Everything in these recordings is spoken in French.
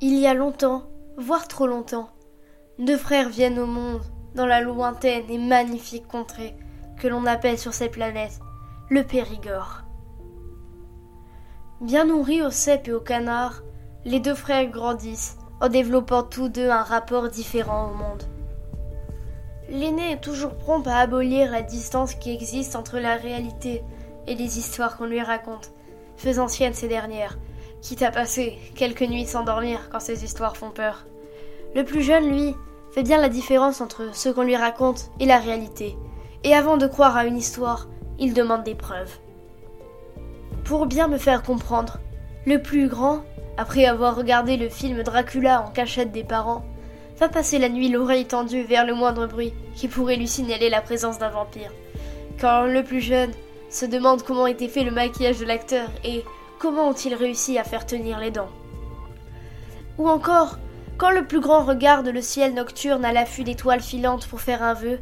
Il y a longtemps, voire trop longtemps, deux frères viennent au monde dans la lointaine et magnifique contrée que l'on appelle sur cette planète le Périgord. Bien nourris aux cèpes et aux canards, les deux frères grandissent en développant tous deux un rapport différent au monde. L'aîné est toujours prompt à abolir la distance qui existe entre la réalité et les histoires qu'on lui raconte, faisant sienne ces dernières, quitte à passer quelques nuits sans dormir quand ces histoires font peur. Le plus jeune, lui, fait bien la différence entre ce qu'on lui raconte et la réalité, et avant de croire à une histoire, il demande des preuves. Pour bien me faire comprendre, le plus grand, après avoir regardé le film Dracula en cachette des parents, va passer la nuit l'oreille tendue vers le moindre bruit qui pourrait lui signaler la présence d'un vampire. Quand le plus jeune se demande comment était fait le maquillage de l'acteur et Comment ont-ils réussi à faire tenir les dents Ou encore, quand le plus grand regarde le ciel nocturne à l'affût d'étoiles filantes pour faire un vœu,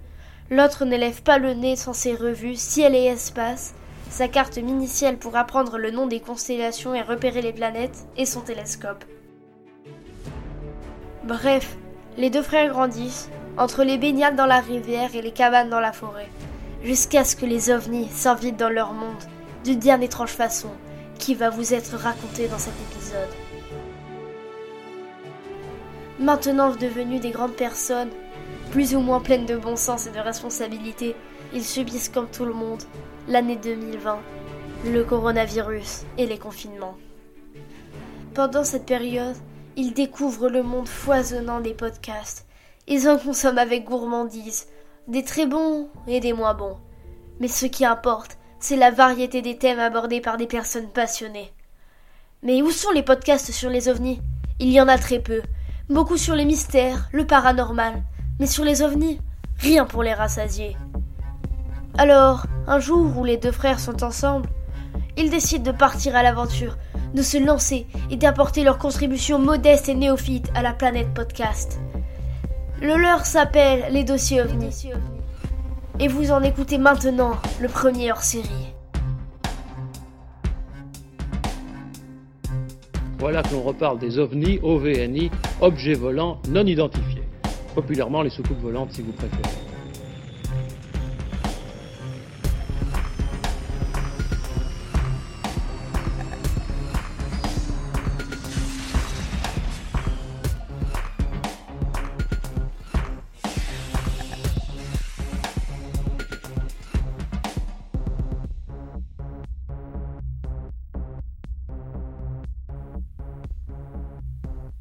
l'autre ne lève pas le nez sans ses revues ciel et espace, sa carte minicielle pour apprendre le nom des constellations et repérer les planètes, et son télescope. Bref, les deux frères grandissent, entre les baignades dans la rivière et les cabanes dans la forêt, jusqu'à ce que les ovnis s'invitent dans leur monde, d'une bien étrange façon, qui va vous être raconté dans cet épisode. Maintenant devenus des grandes personnes, plus ou moins pleines de bon sens et de responsabilité, ils subissent comme tout le monde l'année 2020, le coronavirus et les confinements. Pendant cette période, ils découvrent le monde foisonnant des podcasts. Ils en consomment avec gourmandise, des très bons et des moins bons. Mais ce qui importe, c'est la variété des thèmes abordés par des personnes passionnées. Mais où sont les podcasts sur les ovnis? Il y en a très peu. Beaucoup sur les mystères, le paranormal. Mais sur les ovnis, rien pour les rassasier. Alors, un jour où les deux frères sont ensemble, ils décident de partir à l'aventure, de se lancer et d'apporter leur contribution modeste et néophyte à la planète podcast. Le leur s'appelle les dossiers ovnis. Et vous en écoutez maintenant le premier hors série. Voilà qu'on reparle des ovnis, OVNI, objets volants non identifiés. Populairement les soucoupes volantes si vous préférez.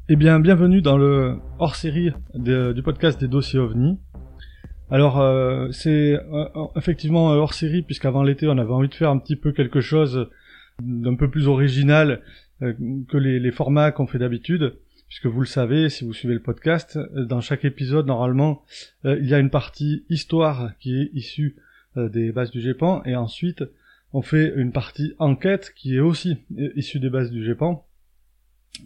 Eh bien, bienvenue dans le hors-série du podcast des dossiers OVNI. Alors, euh, c'est euh, effectivement hors-série puisqu'avant l'été, on avait envie de faire un petit peu quelque chose d'un peu plus original euh, que les, formats qu'on fait d'habitude. Puisque vous le savez, si vous suivez le podcast, dans chaque épisode, normalement, il y a une partie histoire qui est issue des bases du GEPAN, et ensuite, on fait une partie enquête qui est aussi issue des bases du GEPAN.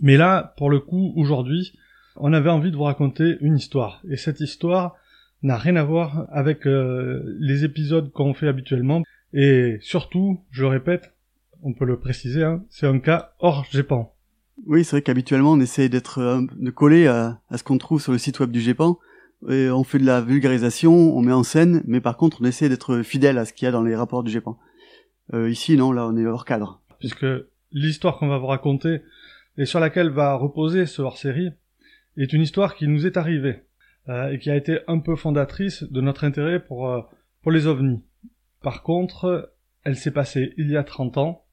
Mais là, pour le coup, aujourd'hui, on avait envie de vous raconter une histoire. Et cette histoire n'a rien à voir avec euh, les épisodes qu'on fait habituellement. Et surtout, je le répète, on peut le préciser, hein, c'est un cas hors GEPAN. Oui, c'est vrai qu'habituellement on essaie d'être euh, de coller à, ce qu'on trouve sur le site web du GEPAN. Et on fait de la vulgarisation, on met en scène, mais par contre on essaie d'être fidèle à ce qu'il y a dans les rapports du GEPAN. Euh, ici, non, là on est hors cadre. Puisque l'histoire qu'on va vous raconter, et sur laquelle va reposer ce hors-série est une histoire qui nous est arrivée euh, et qui a été un peu fondatrice de notre intérêt pour, euh, pour les ovnis. Par contre, elle s'est passée il y a 30 ans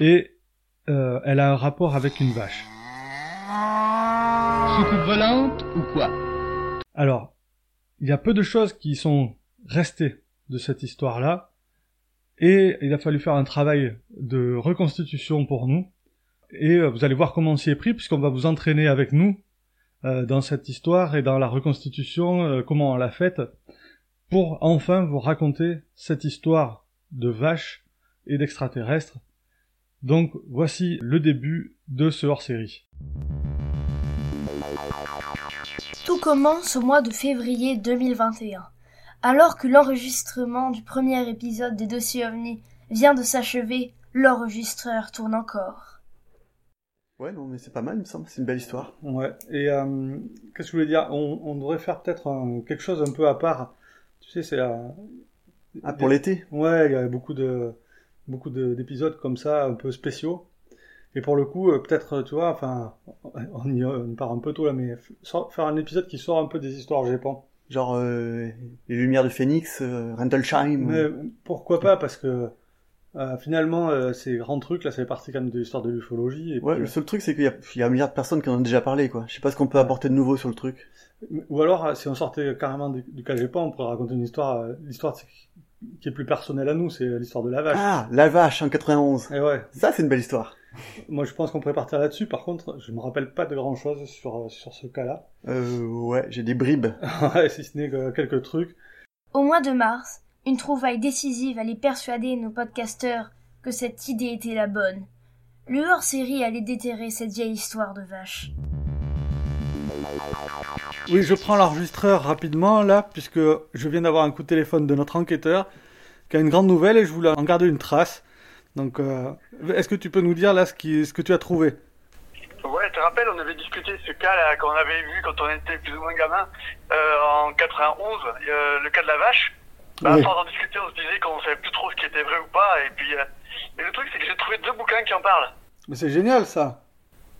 et euh, elle a un rapport avec une vache. Soucoupe volante ou quoi? Alors, il y a peu de choses qui sont restées de cette histoire-là et il a fallu faire un travail de reconstitution pour nous et euh, vous allez voir comment on s'y est pris, puisqu'on va vous entraîner avec nous euh, dans cette histoire et dans la reconstitution, euh, comment on l'a faite, pour enfin vous raconter cette histoire de vaches et d'extraterrestres. Donc voici le début de ce hors-série. Tout commence au mois de février 2021, alors que l'enregistrement du premier épisode des dossiers OVNI vient de s'achever, l'enregistreur tourne encore. Ouais, non, mais c'est pas mal, il me semble. C'est une belle histoire. Ouais. Et euh, qu'est-ce que je voulais dire? On, on devrait faire peut-être un- quelque chose un peu à part. Tu sais, c'est euh, Ah, pour l'été? Ouais, il y a beaucoup de beaucoup de- d'épisodes comme ça, un peu spéciaux. Et pour le coup, euh, peut-être, tu vois, enfin, on y, on y part un peu tôt là, mais f- sort- faire un épisode qui sort un peu des histoires Japon. Genre euh, Les Lumières de Phoenix, euh, Rendlesham. Mais pourquoi pas Parce que euh, finalement, euh, ces grands trucs là, ça fait partie quand même de l'histoire de l'ufologie. et Ouais, puis, le seul truc, c'est qu'il y a, il y a un milliard de personnes qui en ont déjà parlé, quoi. Je sais pas ce qu'on peut apporter de nouveau sur le truc. euh, Ou alors, si on sortait carrément du, du cas Japon, on pourrait raconter une histoire, euh, l'histoire qui est plus personnelle à nous, c'est l'histoire de la vache. Ah, La Vache en 91. Et ouais, Ça, c'est une belle histoire. moi je pense qu'on pourrait partir là-dessus. Par contre, je me rappelle pas de grand chose sur euh, sur ce cas-là. Euh, ouais, j'ai des bribes. Ouais, si ce n'est que quelques trucs. Au mois de mars, une trouvaille décisive allait persuader nos podcasteurs que cette idée était la bonne. Le hors-série allait déterrer cette vieille histoire de vache. Oui, je prends l'enregistreur rapidement là, puisque je viens d'avoir un coup de téléphone de notre enquêteur qui a une grande nouvelle et je voulais en garder une trace. Donc, euh, est-ce que tu peux nous dire là ce, qui, ce que tu as trouvé? Ouais, tu te rappelles, on avait discuté de ce cas-là qu'on avait vu quand on était plus ou moins gamin euh, en 91, euh, le cas de la vache. Bah, Oui. D'en discuter, on se disait qu'on savait plus trop ce qui était vrai ou pas. Et puis, euh, et le truc, c'est que j'ai trouvé deux bouquins qui en parlent. Mais c'est génial ça.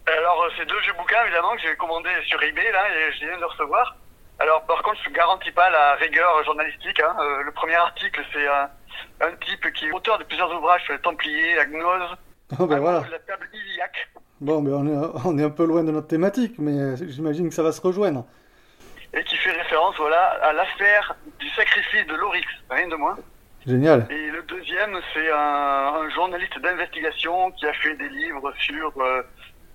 Alors, euh, c'est deux vieux bouquins, évidemment, que j'ai commandés sur eBay, là, et je viens de recevoir. Alors, par contre, je ne garantis pas la rigueur journalistique. Hein. Euh, le premier article, c'est un, un type qui est auteur de plusieurs ouvrages sur les Templiers, la gnose, Oh, ben voilà. la table Iliaque. Bon, ben on est, on est un peu loin de notre thématique, mais j'imagine que ça va se rejoindre. Et qui fait référence voilà à l'affaire du sacrifice de l'Oryx, rien de moins. Génial. Et le deuxième, c'est un, un journaliste d'investigation qui a fait des livres sur euh,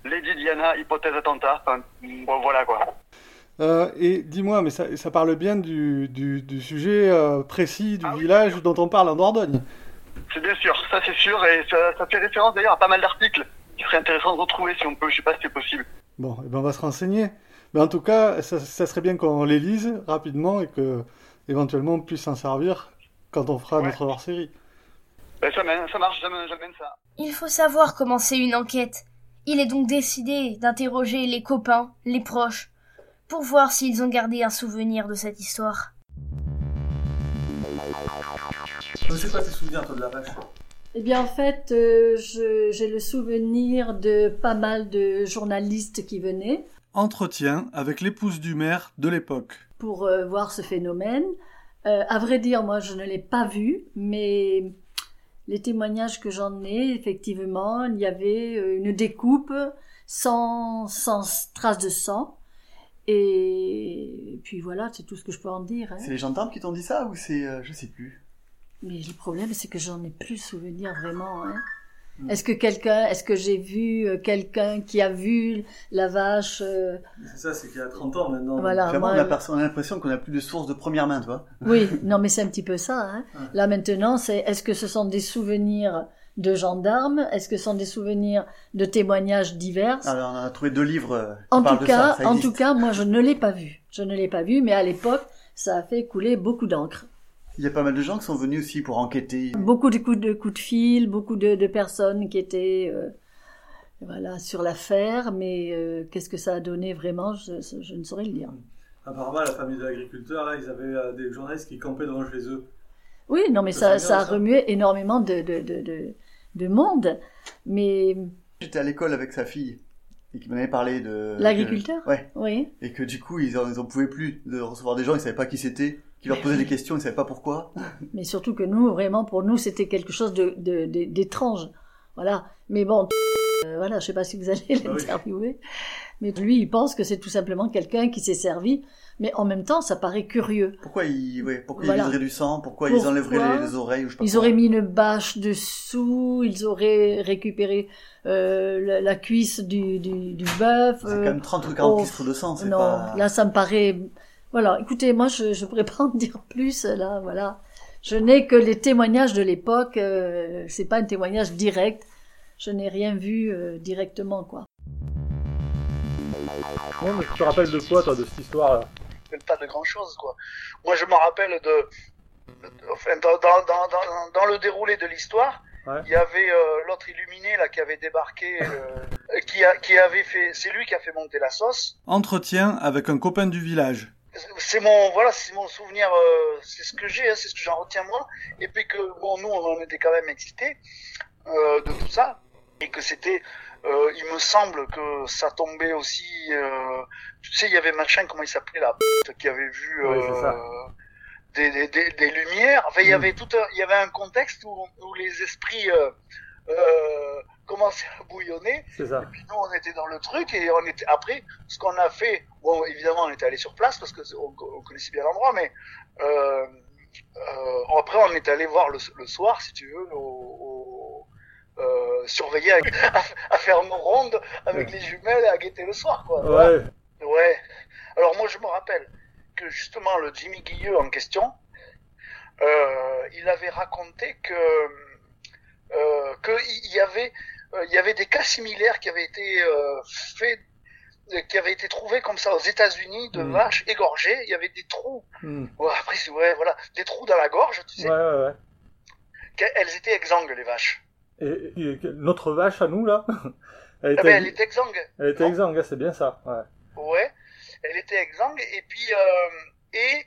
Lady Diana, hypothèse attentat. Enfin, bon, voilà quoi. Euh, et dis-moi, mais ça, ça parle bien du, du, du sujet euh, précis du Ah oui, village dont on parle en Dordogne. C'est bien sûr, ça c'est sûr, et ça, ça fait référence d'ailleurs à pas mal d'articles qui serait intéressant de retrouver si on peut, je sais pas si c'est possible. Bon, eh ben on va se renseigner. Mais en tout cas, ça, ça serait bien qu'on les lise rapidement et que éventuellement on puisse s'en servir quand on fera Ouais. notre hors-série. Ben, ça, ça marche, j'amène j'amène ça. Il faut savoir comment c'est une enquête. Il est donc décidé d'interroger les copains, les proches, pour voir s'ils ont gardé un souvenir de cette histoire. Je sais pas tes souvenirs toi de la vache? Eh bien, en fait, euh, je- j'ai le souvenir de pas mal de journalistes qui venaient Entretien avec l'épouse du maire de l'époque. pour euh, voir ce phénomène. Euh, à vrai dire, moi, je ne l'ai pas vu, mais les témoignages que j'en ai, effectivement, il y avait euh, une découpe sans, sans trace de sang. Et puis voilà, c'est tout ce que je peux en dire. hein. C'est les gendarmes qui t'ont dit ça ou c'est, euh, je sais plus. Mais le problème, c'est que j'en ai plus souvenir vraiment. Hein. Est-ce que quelqu'un, est-ce que j'ai vu euh, quelqu'un qui a vu la vache euh, C'est ça, c'est qu'il y a 30 ans maintenant. Voilà. Vraiment, moi, on a, pers- on a l'impression qu'on a plus de sources de première main, tu vois. Oui, non, mais c'est un petit peu ça. Hein. Ouais. Là maintenant, c'est est-ce que ce sont des souvenirs de gendarmes? Est-ce que ce sont des souvenirs de témoignages divers? Alors, on a trouvé deux livres euh, qui En tout de cas, ça. ça en tout cas, moi, je ne l'ai pas vu. Je ne l'ai pas vu, mais à l'époque, ça a fait couler beaucoup d'encre. Il y a pas mal de gens qui sont venus aussi pour enquêter. Beaucoup de coups de coups de fil, beaucoup de, de personnes qui étaient euh, voilà sur l'affaire, mais euh, qu'est-ce que ça a donné vraiment je, je ne saurais le dire. Apparemment, la famille de l'agriculteur, là, ils avaient euh, des journalistes qui campaient devant chez eux. Oui, non, mais Ça, ça, a remué énormément de, de, de, de, de monde, mais J'étais à l'école avec sa fille et qui m'en avait parlé de. L'agriculteur? Que- Ouais. oui. Et que du coup, ils en, ils en pouvaient plus de recevoir des gens, ils savaient pas qui c'était, qui leur posaient des questions, ils savaient pas pourquoi. Mais surtout que nous, vraiment, pour nous, c'était quelque chose de, de, de- d'étrange. Voilà. Mais bon, euh, voilà, je sais pas si vous allez Ah oui. l'interviewer. Mais lui, il pense que c'est tout simplement quelqu'un qui s'est servi. Mais en même temps, ça paraît curieux. Pourquoi ils, ouais, pourquoi Voilà. ils du sang, pourquoi, ils enlèveraient les, les oreilles ou je sais pas Ils quoi? auraient mis une bâche dessous, ils auraient récupéré euh, la, la cuisse du, du, du bœuf. C'est euh, quand même 30 ou 40 oh, litres de sang, c'est non, pas. là, ça me paraît. Voilà, écoutez, moi, je je pourrais pas en dire plus. Là, voilà, je n'ai que les témoignages de l'époque. Euh, c'est pas un témoignage direct. Je n'ai rien vu euh, directement, quoi. Bon, mais tu te rappelles de quoi, toi, de cette histoire-là? Pas de grand chose quoi. Moi je me rappelle de, enfin dans, dans, dans, dans, le déroulé de l'histoire, Ouais. il y avait euh, l'autre illuminé là qui avait débarqué euh, qui, a, qui avait fait, c'est lui qui a fait monter la sauce. Entretien avec un copain du village. C'est mon, voilà, c'est mon souvenir, euh, c'est ce que j'ai, hein, c'est ce que j'en retiens moi. Et puis que, bon, nous, on en était quand même excités euh, de tout ça. Et que c'était, euh, il me semble que ça tombait aussi, euh, tu sais, il y avait machin, comment il s'appelait là, qui avait vu Oui, euh, des, des, des, des lumières. Enfin, il y Mm. avait tout, un, il y avait un contexte où, où les esprits euh, commençaient à bouillonner. C'est ça. Et puis nous, on était dans le truc et on était après ce qu'on a fait. Bon, évidemment, on était allé sur place parce que on, on connaissait bien l'endroit, mais euh, euh, après, on est allé voir le, le soir, si tu veux, au, au- euh, surveiller, avec- à, à faire nos rondes avec les jumelles et à guetter le soir, quoi. Ouais. Ouais. Alors moi, je me rappelle que justement le Jimmy Guilleux en question, euh, il avait raconté que euh, que il y avait euh, il y avait des cas similaires qui avaient été euh, faits qui avaient été trouvés comme ça aux États-Unis de Mm. vaches égorgées. Il y avait des trous. Ouais, après, c'est- ouais, voilà, des trous dans la gorge, tu sais. Ouais, ouais, ouais. qu'elles étaient exsangues les vaches. Et, notre vache à nous, là, elle Ah était, ben, elle était exsangue. elle était exsangue, hein, c'est bien ça. Ouais. Ouais, elle était exsangue et puis euh, et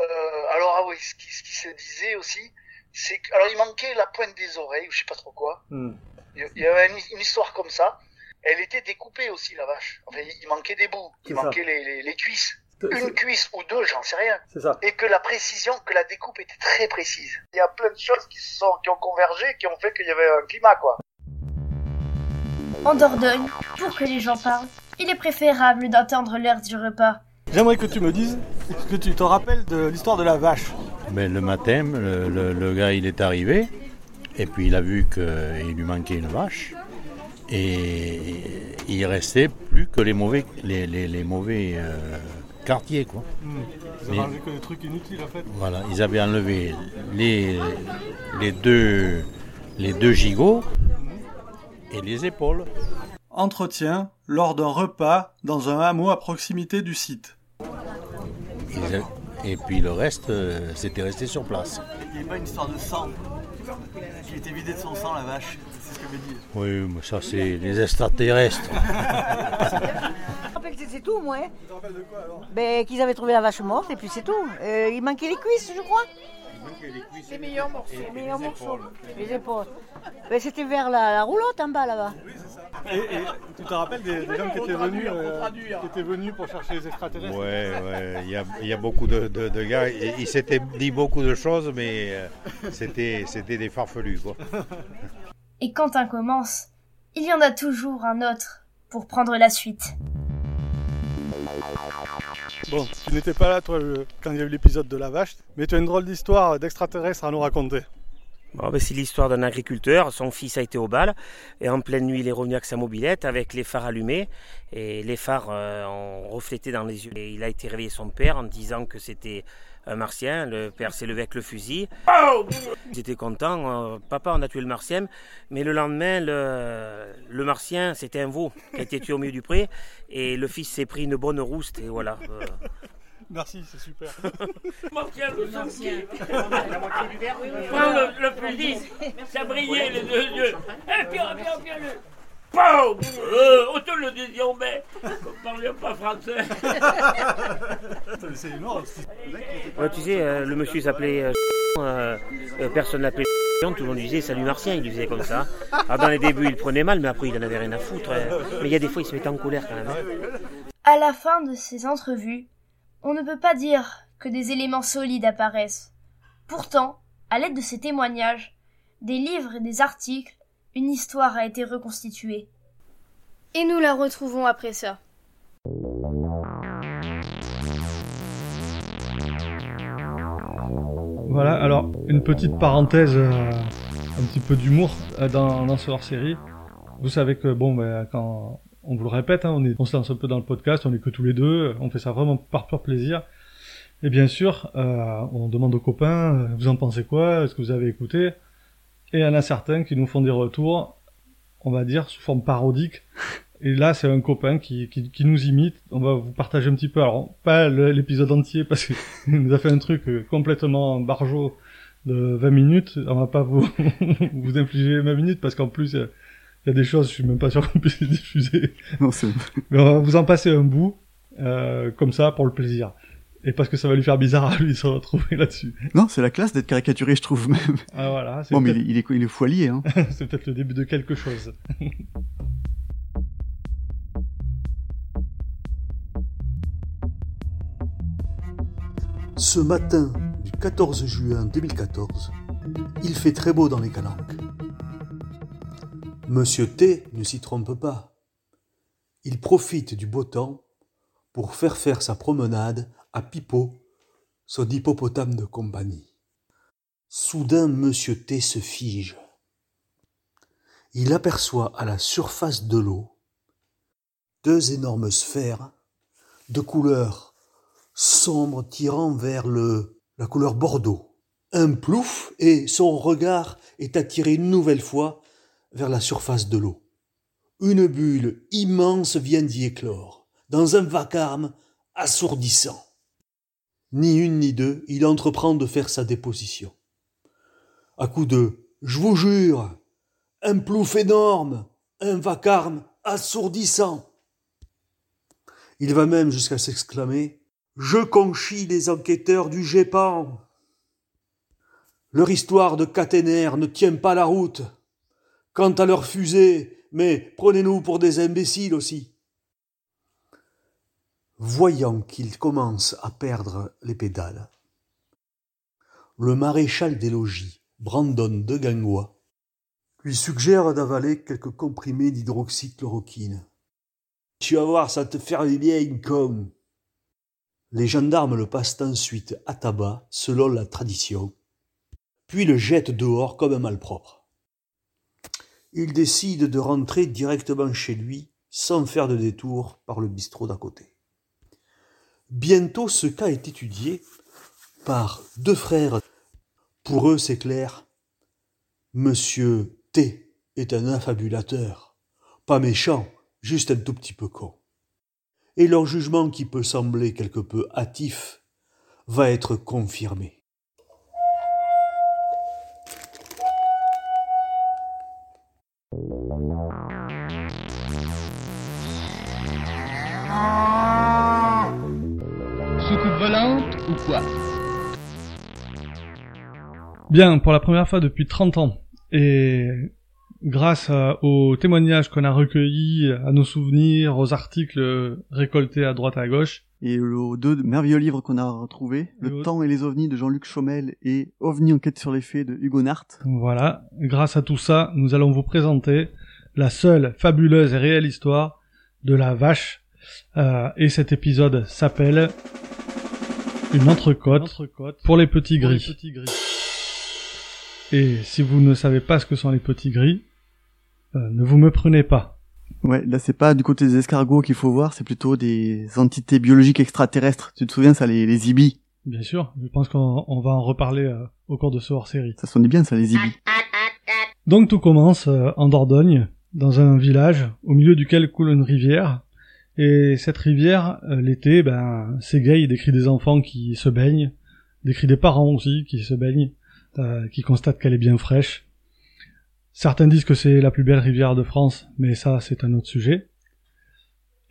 euh, alors ah oui, ce qui, ce qui se disait aussi, c'est alors il manquait la pointe des oreilles ou je sais pas trop quoi. Hmm. Il y- avait une, une histoire comme ça. Elle était découpée aussi la vache. Enfin, il manquait des bouts, il manquait les, les, les cuisses, une cuisse ou deux, j'en sais rien. C'est ça. Et que la précision, que la découpe était très précise. Il y a plein de choses qui se sont qui ont convergé, qui ont fait qu'il y avait un climat quoi. En Dordogne, pour que les gens parlent, il est préférable d'attendre l'heure du repas. J'aimerais que tu me dises ce que tu te rappelles de l'histoire de la vache. Ben, le matin, le, le- le gars il est arrivé et puis il a vu qu'il lui manquait une vache et il restait plus que les mauvais, les, les- les mauvais euh, quartiers. Quoi. Vous Mais- mangé que des trucs inutiles en fait. Voilà, ils avaient enlevé les, les, deux, les deux gigots et les épaules. Entretien lors d'un repas dans un hameau à proximité du site. Ils et puis le reste, euh, c'était resté sur place. Il n'y avait pas une histoire de sang. Il était vidé de son sang, la vache. C'est ce que dit. Oui, mais ça c'est les extraterrestres. Je me rappelle que c'est tout, moi. hein. Ben, qu'ils avaient trouvé la vache morte et puis c'est tout. Euh, il manquait les cuisses, je crois. Les meilleurs morceaux. Les meilleurs morceaux. Les épaules. Ben, c'était vers la, la roulotte en bas là-bas. Et, et tu te rappelles des, des gens qui étaient, venus, euh, qui étaient venus pour chercher les extraterrestres Ouais, ouais, il y a, il y a beaucoup de, de- de gars. et Ils s'étaient dit beaucoup de choses, mais euh, c'était, c'était des farfelus, quoi. Et quand un commence, il y en a toujours un autre pour prendre la suite. Bon, tu n'étais pas là toi le- quand il y a eu l'épisode de la vache, mais tu as une drôle d'histoire d'extraterrestre à nous raconter. Bon, ben, c'est l'histoire d'un agriculteur. Son fils a été au bal et en pleine nuit, il est revenu avec sa mobilette avec les phares allumés et les phares euh, ont reflété dans les yeux. Et il a été réveillé son père en disant que c'était un martien. Le père s'est levé avec le fusil. Ils étaient contents. euh, Papa, on a tué le martien. Mais le lendemain, le, le martien, c'était un veau qui a été tué au milieu du pré. Et le fils s'est pris une bonne rouste. Et voilà. euh. Merci, c'est super. Martien, le sorcier. Prends le, le fusil. Ça brillait les deux yeux. Eh, Pierre, Pierre, Pierre, le. Pow euh, On te le disait, mais on parlait pas français. c'est énorme. Ouais, tu sais, euh, le monsieur s'appelait. euh, euh, euh, personne l'appelait. Tout le monde lui disait salut Martien, il lui faisait comme ça. Alors dans les débuts, il prenait mal, mais après, il en avait rien à foutre. euh. Mais il y a des fois, il se mettait en colère quand même. hein. À la fin de ces entrevues, on ne peut pas dire que des éléments solides apparaissent. Pourtant, à l'aide de ces témoignages, des livres et des articles, une histoire a été reconstituée. Et nous la retrouvons après ça. Voilà, alors une petite parenthèse, euh, un petit peu d'humour euh, dans, dans ce hors-série. Vous savez que bon, ben, quand on vous le répète, hein, on, se lance un peu dans le podcast, on est que tous les deux, on fait ça vraiment par pur plaisir. Et bien sûr, euh, on demande aux copains, euh, vous en pensez quoi Est-ce que vous avez écouté? Et il y en a certains qui nous font des retours, on va dire, sous forme parodique. Et là, c'est un copain qui, qui, qui nous imite. On va vous partager un petit peu, alors pas l'épisode entier parce qu'il nous a fait un truc euh, complètement barjot de 20 minutes. On va pas vous, vous infliger 20 minutes parce qu'en plus, Il y a des choses, je suis même pas sûr qu'on puisse les diffuser. Non, c'est... Mais on va vous en passer un bout, euh, comme ça, pour le plaisir. Et parce que ça va lui faire bizarre à lui de se retrouver là-dessus. Non, c'est la classe d'être caricaturé, je trouve même. Ah voilà. c'est Bon, mais il est, il est, allié, hein. c'est peut-être le début de quelque chose. Ce matin du 14 juin 2014, il fait très beau dans les calanques. Monsieur T ne s'y trompe pas. Il profite du beau temps pour faire faire sa promenade à Pipo, son hippopotame de compagnie. Soudain, Monsieur T se fige. Il aperçoit à la surface de l'eau deux énormes sphères de couleur sombre tirant vers le, la couleur bordeaux. Un plouf et son regard est attiré une nouvelle fois vers la surface de l'eau. Une bulle immense vient d'y éclore, dans un vacarme assourdissant. Ni une ni deux, il entreprend de faire sa déposition. À coup de Je vous jure, un plouf énorme, un vacarme assourdissant. Il va même jusqu'à s'exclamer Je conchis les enquêteurs du GEPAN. Leur histoire de caténaire ne tient pas la route. Quant à leur fusée, mais prenez-nous pour des imbéciles aussi. Voyant qu'il commence à perdre les pédales, le maréchal des logis, Brandon de Gangois, lui suggère d'avaler quelques comprimés d'hydroxychloroquine. Tu vas voir, ça te fait du bien, con. Les gendarmes le passent ensuite à tabac, selon la tradition, puis le jettent dehors comme un malpropre. Il décide de rentrer directement chez lui, sans faire de détour par le bistrot d'à côté. Bientôt, ce cas est étudié par deux frères. Pour eux, c'est clair. Monsieur T est un affabulateur. Pas méchant, juste un tout petit peu con. Et leur jugement qui peut sembler quelque peu hâtif va être confirmé. Soucoupe volante ou quoi Bien, pour la première fois depuis 30 ans, et grâce aux témoignages qu'on a recueillis, à nos souvenirs, aux articles récoltés à droite et à gauche, Et aux deux merveilleux livres qu'on a retrouvés, Et Le temps et les ovnis de Jean-Luc Chaumel et OVNI enquête sur les faits de Hugo Nart. voilà, grâce à tout ça, nous allons vous présenter la seule fabuleuse et réelle histoire de la vache. Euh, et cet épisode s'appelle Une entrecôte pour les petits gris. Et si vous ne savez pas ce que sont les petits gris, euh, ne vous me prenez pas. Ouais, là c'est pas du côté des escargots qu'il faut voir, c'est plutôt des entités biologiques extraterrestres. Tu te souviens ça, les, les ibis Bien sûr, je pense qu'on on va en reparler euh, au cours de ce hors-série. Ça sonnait bien ça, les ibis. Donc tout commence euh, en Dordogne, dans un village au milieu duquel coule une rivière. Et cette rivière, euh, l'été, ben, s'égaye des cris des enfants qui se baignent, des cris des parents aussi qui se baignent, qui constatent qu'elle est bien fraîche. Certains disent que c'est la plus belle rivière de France, mais ça c'est un autre sujet.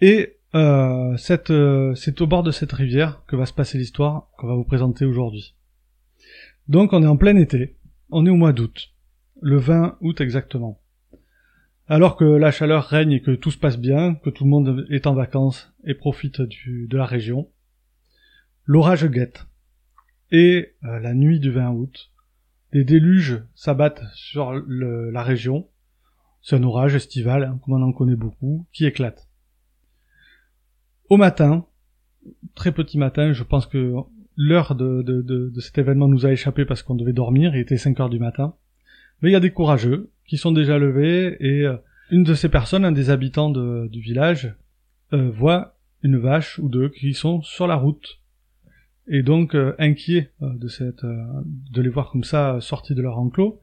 Et euh, euh, c'est au bord de cette rivière que va se passer l'histoire qu'on va vous présenter aujourd'hui. Donc on est en plein été, on est au mois d'août, le 20 août exactement. Alors que la chaleur règne et que tout se passe bien, que tout le monde est en vacances et profite de la région, l'orage guette. Et euh, la nuit du 20 août, des déluges s'abattent sur la région. C'est un orage estival, comme on en connaît beaucoup, qui éclate. Au matin, très petit matin, je pense que l'heure de, cet événement nous a échappé parce qu'on devait dormir, il était 5 heures du matin. Mais il y a des courageux qui sont déjà levés et euh, une de ces personnes, un des habitants du village, euh, voit une vache ou deux qui sont sur la route. Et donc, euh, inquiet euh, euh, de les voir comme ça euh, sortis de leur enclos,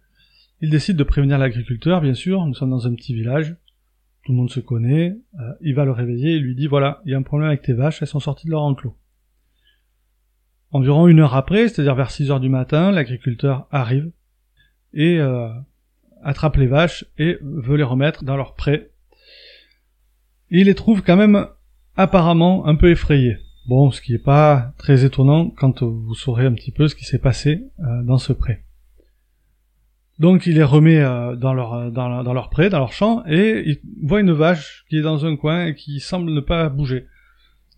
il décide de prévenir l'agriculteur, bien sûr, nous sommes dans un petit village, tout le monde se connaît, il va le réveiller et lui dit, voilà, il y a un problème avec tes vaches, elles sont sorties de leur enclos. Environ une heure après, c'est-à-dire vers 6 heures du matin, l'agriculteur arrive et attrape les vaches et veut les remettre dans leur pré. il les trouve quand même apparemment un peu effrayés. Bon, ce qui n'est pas très étonnant quand vous saurez un petit peu ce qui s'est passé euh, dans ce pré. Donc il les remet euh, dans leur euh, dans, leur pré, dans leur champ, et il voit une vache qui est dans un coin et qui semble ne pas bouger.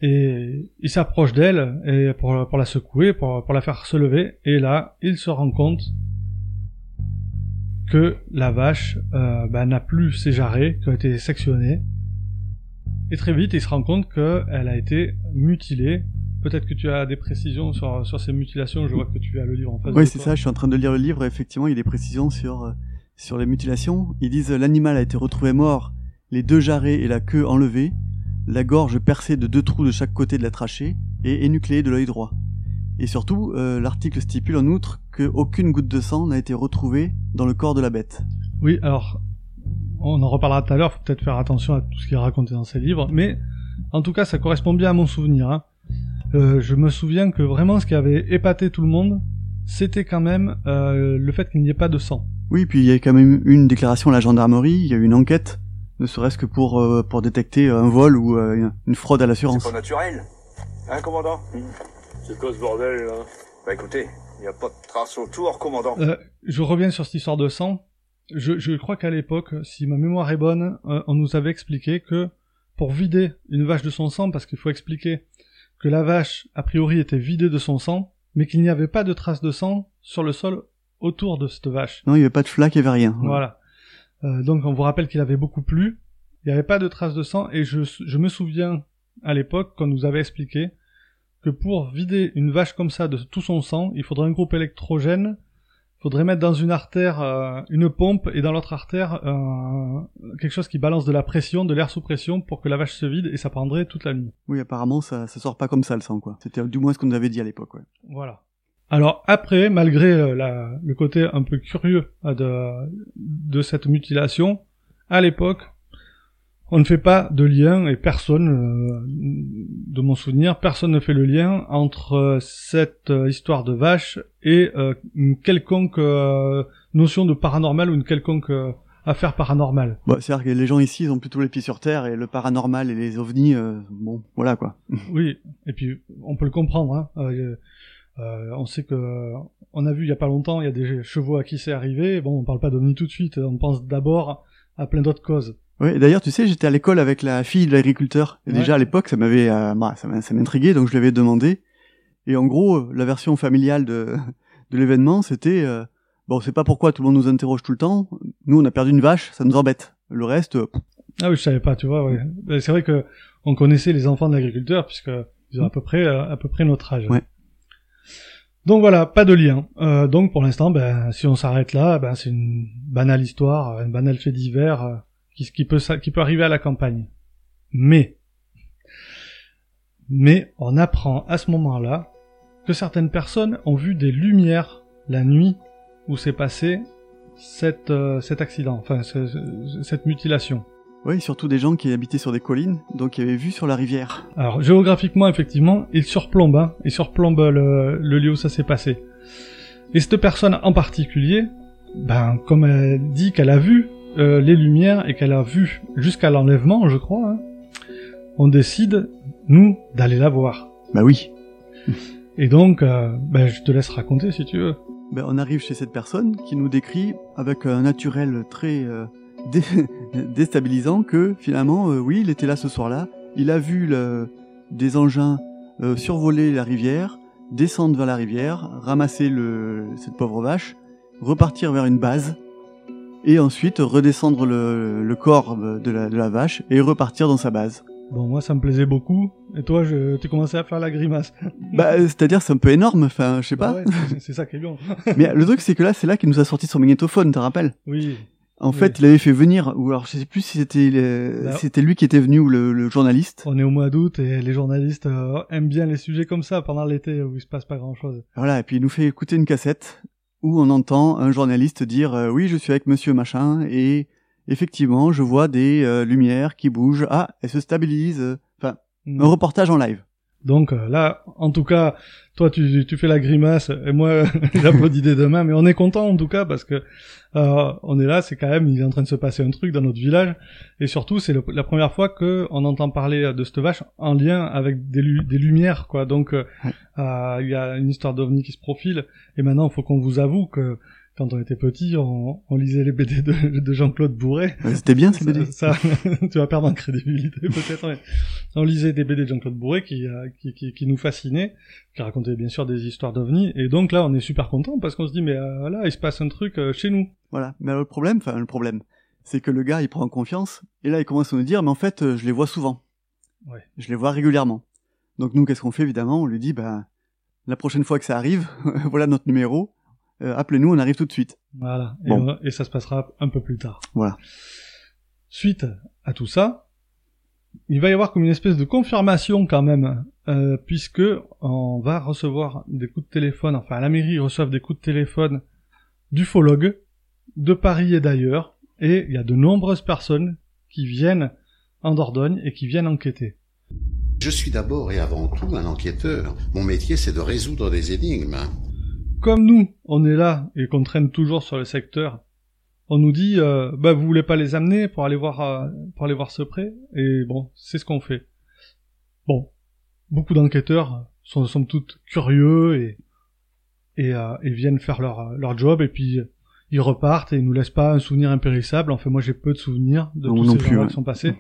Et il s'approche d'elle et pour, la secouer, pour, la faire se lever, et là il se rend compte que la vache bah, n'a plus ses jarrets, qui ont été sectionnés, et très vite, il se rend compte qu'elle a été mutilée. Peut-être que tu as des précisions sur, sur ces mutilations. Je vois que tu as le livre en face. Oui, c'est ça. Je suis en train de lire le livre. Et effectivement, il y a des précisions sur euh, sur les mutilations. Ils disent l'animal a été retrouvé mort, les deux jarrets et la queue enlevés, la gorge percée de deux trous de chaque côté de la trachée et énucléée de l'œil droit. Et surtout, euh, l'article stipule en outre qu'aucune goutte de sang n'a été retrouvée dans le corps de la bête. Oui, alors on en reparlera tout à l'heure, faut peut-être faire attention à tout ce qui est raconté dans ces livres, mais en tout cas ça correspond bien à mon souvenir. Hein. Euh, je me souviens que vraiment ce qui avait épaté tout le monde, c'était quand même euh, le fait qu'il n'y ait pas de sang. Oui, puis il y a quand même une déclaration à la gendarmerie, il y a eu une enquête, ne serait-ce que pour euh, pour détecter un vol ou une fraude à l'assurance. C'est pas naturel, hein, commandant? C'est quoi ce bordel là? Bah écoutez, il n'y a pas de traces autour, commandant. je reviens sur cette histoire de sang je, je crois qu'à l'époque, si ma mémoire est bonne, euh, on nous avait expliqué que pour vider une vache de son sang, parce qu'il faut expliquer que la vache, a priori, était vidée de son sang, mais qu'il n'y avait pas de traces de sang sur le sol autour de cette vache. Non, il n'y avait pas de flaque, il n'y avait rien. Voilà. Euh, donc on vous rappelle qu'il avait beaucoup plu, il n'y avait pas de traces de sang, et je, je me souviens à l'époque qu'on nous avait expliqué que pour vider une vache comme ça de tout son sang, il faudrait un groupe électrogène faudrait mettre dans une artère euh, une pompe et dans l'autre artère euh, quelque chose qui balance de la pression, de l'air sous pression pour que la vache se vide et ça prendrait toute la nuit. Oui, apparemment ça ça sort pas comme ça le sang quoi. C'était du moins ce qu'on nous avait dit à l'époque. Ouais. Voilà. Alors après, malgré euh, la, le côté un peu curieux de, de cette mutilation, à l'époque, on ne fait pas de lien et personne, euh, de mon souvenir, personne ne fait le lien entre euh, cette euh, histoire de vache et une quelconque notion de paranormal ou une quelconque affaire paranormale. Bah, C'est-à-dire que les gens ici, ils ont plutôt les pieds sur terre et le paranormal et les ovnis, bon, voilà quoi. oui, et puis on peut le comprendre. Hein. on sait que on a vu il y a pas longtemps, il y a des chevaux à qui c'est arrivé. Bon, on parle pas d'ovnis tout de suite, on pense d'abord à plein d'autres causes. Oui, d'ailleurs, tu sais, j'étais à l'école avec la fille de l'agriculteur. Et déjà à l'époque, ça m'avait, euh, bah, ça m'intriguait, donc je lui avais demandé. Et en gros, la version familiale de, de l'événement, c'était, euh, bon, c'est pas pourquoi tout le monde nous interroge tout le temps. Nous, on a perdu une vache, ça nous embête. Le reste. Euh, ah oui, je savais pas, tu vois. Ouais. C'est vrai que on connaissait les enfants de l'agriculteur puisque ils ont à peu près, à peu près notre âge. Ouais. Donc voilà, pas de lien. Euh, donc pour l'instant, ben, si on s'arrête là, ben, c'est une banale histoire, une banale fait divers qui, peut, qui peut arriver à la campagne. Mais, mais on apprend à ce moment-là que certaines personnes ont vu des lumières la nuit où s'est passé cette, euh, cet accident, enfin cette mutilation. Oui, surtout des gens qui habitaient sur des collines, donc qui avaient vu sur la rivière. Alors géographiquement, effectivement, il surplombe, hein, il surplombe le, le lieu où ça s'est passé. Et cette personne en particulier, ben comme elle dit qu'elle a vu euh, les lumières et qu'elle a vu jusqu'à l'enlèvement, je crois, hein, on décide, nous, d'aller la voir. Bah oui. Et donc, euh, bah, je te laisse raconter si tu veux. Ben, on arrive chez cette personne qui nous décrit avec un naturel très euh, déstabilisant que finalement, oui, il était là ce soir-là, il a vu le, des engins survoler la rivière, descendre vers la rivière, ramasser le, cette pauvre vache, repartir vers une base, et ensuite redescendre le, le corps de la, de la, vache et repartir dans sa base. Bon, moi ça me plaisait beaucoup, et toi, je, tu commençais à faire la grimace. bah, c'est-à-dire c'est un peu énorme, enfin, je sais pas. Bah ouais, c'est ça qui est bien. Mais le truc, c'est que là, c'est là qu'il nous a sorti son magnétophone, te rappelles? Oui. En fait, il avait fait venir, ou alors je sais plus si c'était bah, c'était lui qui était venu ou le, le, journaliste. On est au mois d'août et les journalistes euh, aiment bien les sujets comme ça pendant l'été où il se passe pas grand chose. Voilà, et puis il nous fait écouter une cassette où on entend un journaliste dire euh, oui je suis avec monsieur machin et effectivement je vois des euh, lumières qui bougent. Ah elles se stabilisent. Enfin un mm. reportage en live Donc euh, là, en tout cas, toi tu, tu fais la grimace et moi j'applaudis des deux mains, mais on est content en tout cas parce que euh, on est là, c'est quand même il est en train de se passer un truc dans notre village. Et surtout c'est la première fois que on entend parler de cette vache en lien avec des, des lumières quoi. Donc euh, euh, il y a une histoire d'ovni qui se profile. Et maintenant il faut qu'on vous avoue que quand on était petit, on, on lisait les BD de, de Jean-Claude Bourret. C'était bien ces BD. Ça, tu vas perdre en crédibilité peut-être. Mais on lisait des BD de Jean-Claude Bourret qui, euh, qui, qui, qui, nous fascinaient, qui racontaient bien sûr des histoires d'ovnis. Et donc là, on est super content parce qu'on se dit mais euh, là, il se passe un truc euh, chez nous. Voilà. Mais le problème, enfin le problème, c'est que le gars, il prend confiance et là, il commence à nous dire mais en fait, euh, je les vois souvent. Ouais. Je les vois régulièrement. Donc nous, qu'est-ce qu'on fait évidemment? On lui dit ben la prochaine fois que ça arrive, voilà notre numéro euh, appelez-nous, on arrive tout de suite. Voilà, et, bon. et, ça se passera un peu plus tard. Voilà. Suite à tout ça, il va y avoir comme une espèce de confirmation quand même, euh, puisque on va recevoir des coups de téléphone, enfin à la mairie ils reçoivent des coups de téléphone d'ufologues de Paris et d'ailleurs, et il y a de nombreuses personnes qui viennent en Dordogne et qui viennent enquêter. Je suis d'abord et avant tout un enquêteur. Mon métier c'est de résoudre des énigmes comme nous, on est là et qu'on traîne toujours sur le secteur, on nous dit, euh, bah vous voulez pas les amener pour aller voir, euh, pour aller voir ce prêt Et bon, c'est ce qu'on fait. Bon, beaucoup d'enquêteurs sont somme toute curieux et et, euh, et viennent faire leur leur job et puis ils repartent et ils nous laissent pas un souvenir impérissable. Enfin, moi j'ai peu de souvenirs de tous ces gens qui sont passés,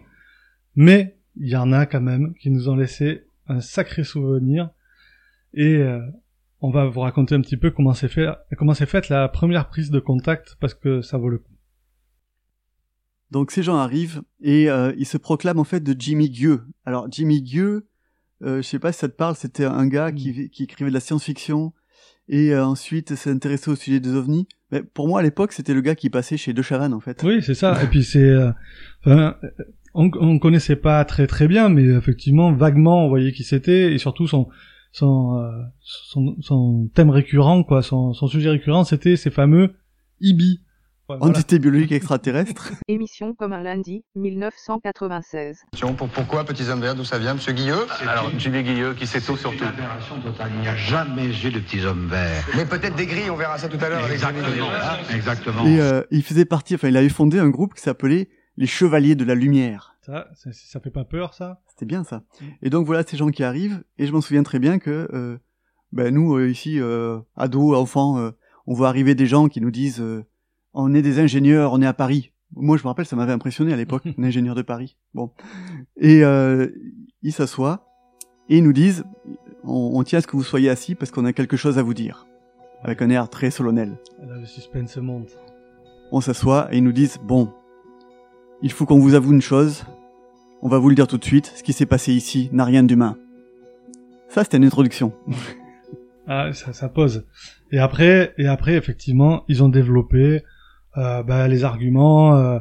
mais il y en a quand même qui nous ont laissé un sacré souvenir et euh, on va vous raconter un petit peu comment s'est fait, comment s'est faite la première prise de contact parce que ça vaut le coup. Donc ces gens arrivent et euh, ils se proclament en fait de Jimmy Gueux. Alors Jimmy Gueux, euh, je sais pas si ça te parle, c'était un gars qui, qui écrivait de la science-fiction et euh, ensuite s'est intéressé au sujet des ovnis. Mais pour moi à l'époque c'était le gars qui passait chez De Chavannes en fait. Oui c'est ça. et puis c'est, euh, enfin, on, on connaissait pas très très bien, mais effectivement vaguement on voyait qui c'était et surtout son son, euh, son, son thème récurrent, quoi, son, son sujet récurrent, c'était ces fameux IBI. Ouais, Entité biologique extraterrestre. Émission comme un lundi, 1996. Pour, pourquoi Petits Hommes Verts D'où ça vient Monsieur Guilleux Alors, Jimmy Guilleux, qui sait tout sur tout. Il n'y a jamais eu de Petits Hommes Verts. Mais peut-être des grilles, on verra ça tout à l'heure avec Exactement. Exactement. Et euh, il faisait partie, enfin, il avait fondé un groupe qui s'appelait les Chevaliers de la Lumière. Ça, ça, ça fait pas peur, ça? C'était bien ça. Et donc voilà ces gens qui arrivent, et je m'en souviens très bien que euh, ben, nous euh, ici, euh, ados, enfants, on voit arriver des gens qui nous disent on est des ingénieurs, on est à Paris. Moi je me rappelle, ça m'avait impressionné à l'époque, un ingénieur de Paris. Bon, et ils s'assoient et ils nous disent on, on tient à ce que vous soyez assis parce qu'on a quelque chose à vous dire, avec un air très solennel. Là, le suspense monte. On s'assoit et ils nous disent bon, il faut qu'on vous avoue une chose. On va vous le dire tout de suite, ce qui s'est passé ici n'a rien d'humain. Ça, c'était une introduction. ah, ça, ça pose. Et après, et après, effectivement, ils ont développé euh, bah, les arguments euh,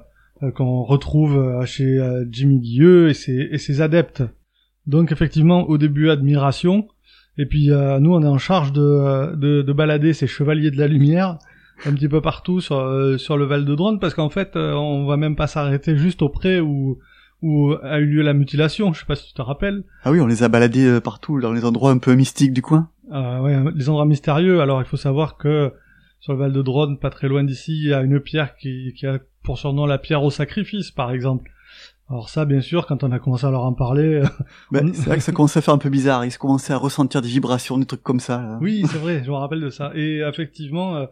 qu'on retrouve euh, chez euh, Jimmy Guilleux et ses, adeptes. Donc, effectivement, au début, admiration. Et puis, euh, nous, on est en charge de, de, de balader ces chevaliers de la lumière un petit peu partout sur, euh, sur le Val de Drone parce qu'en fait euh, on va même pas s'arrêter juste auprès où où a eu lieu la mutilation, je sais pas si tu te rappelles. Ah oui, on les a baladés euh, partout dans les endroits un peu mystiques du coin. Ah ouais, les endroits mystérieux. Alors il faut savoir que sur le Val de Drone, pas très loin d'ici, il y a une pierre qui, qui a pour surnom la pierre au sacrifice, par exemple. Alors ça, bien sûr, quand on a commencé à leur en parler... Ben, c'est vrai que ça commençait à faire un peu bizarre. Ils commençaient à ressentir des vibrations, des trucs comme ça. Là. Oui, c'est vrai, je me rappelle de ça. Et effectivement,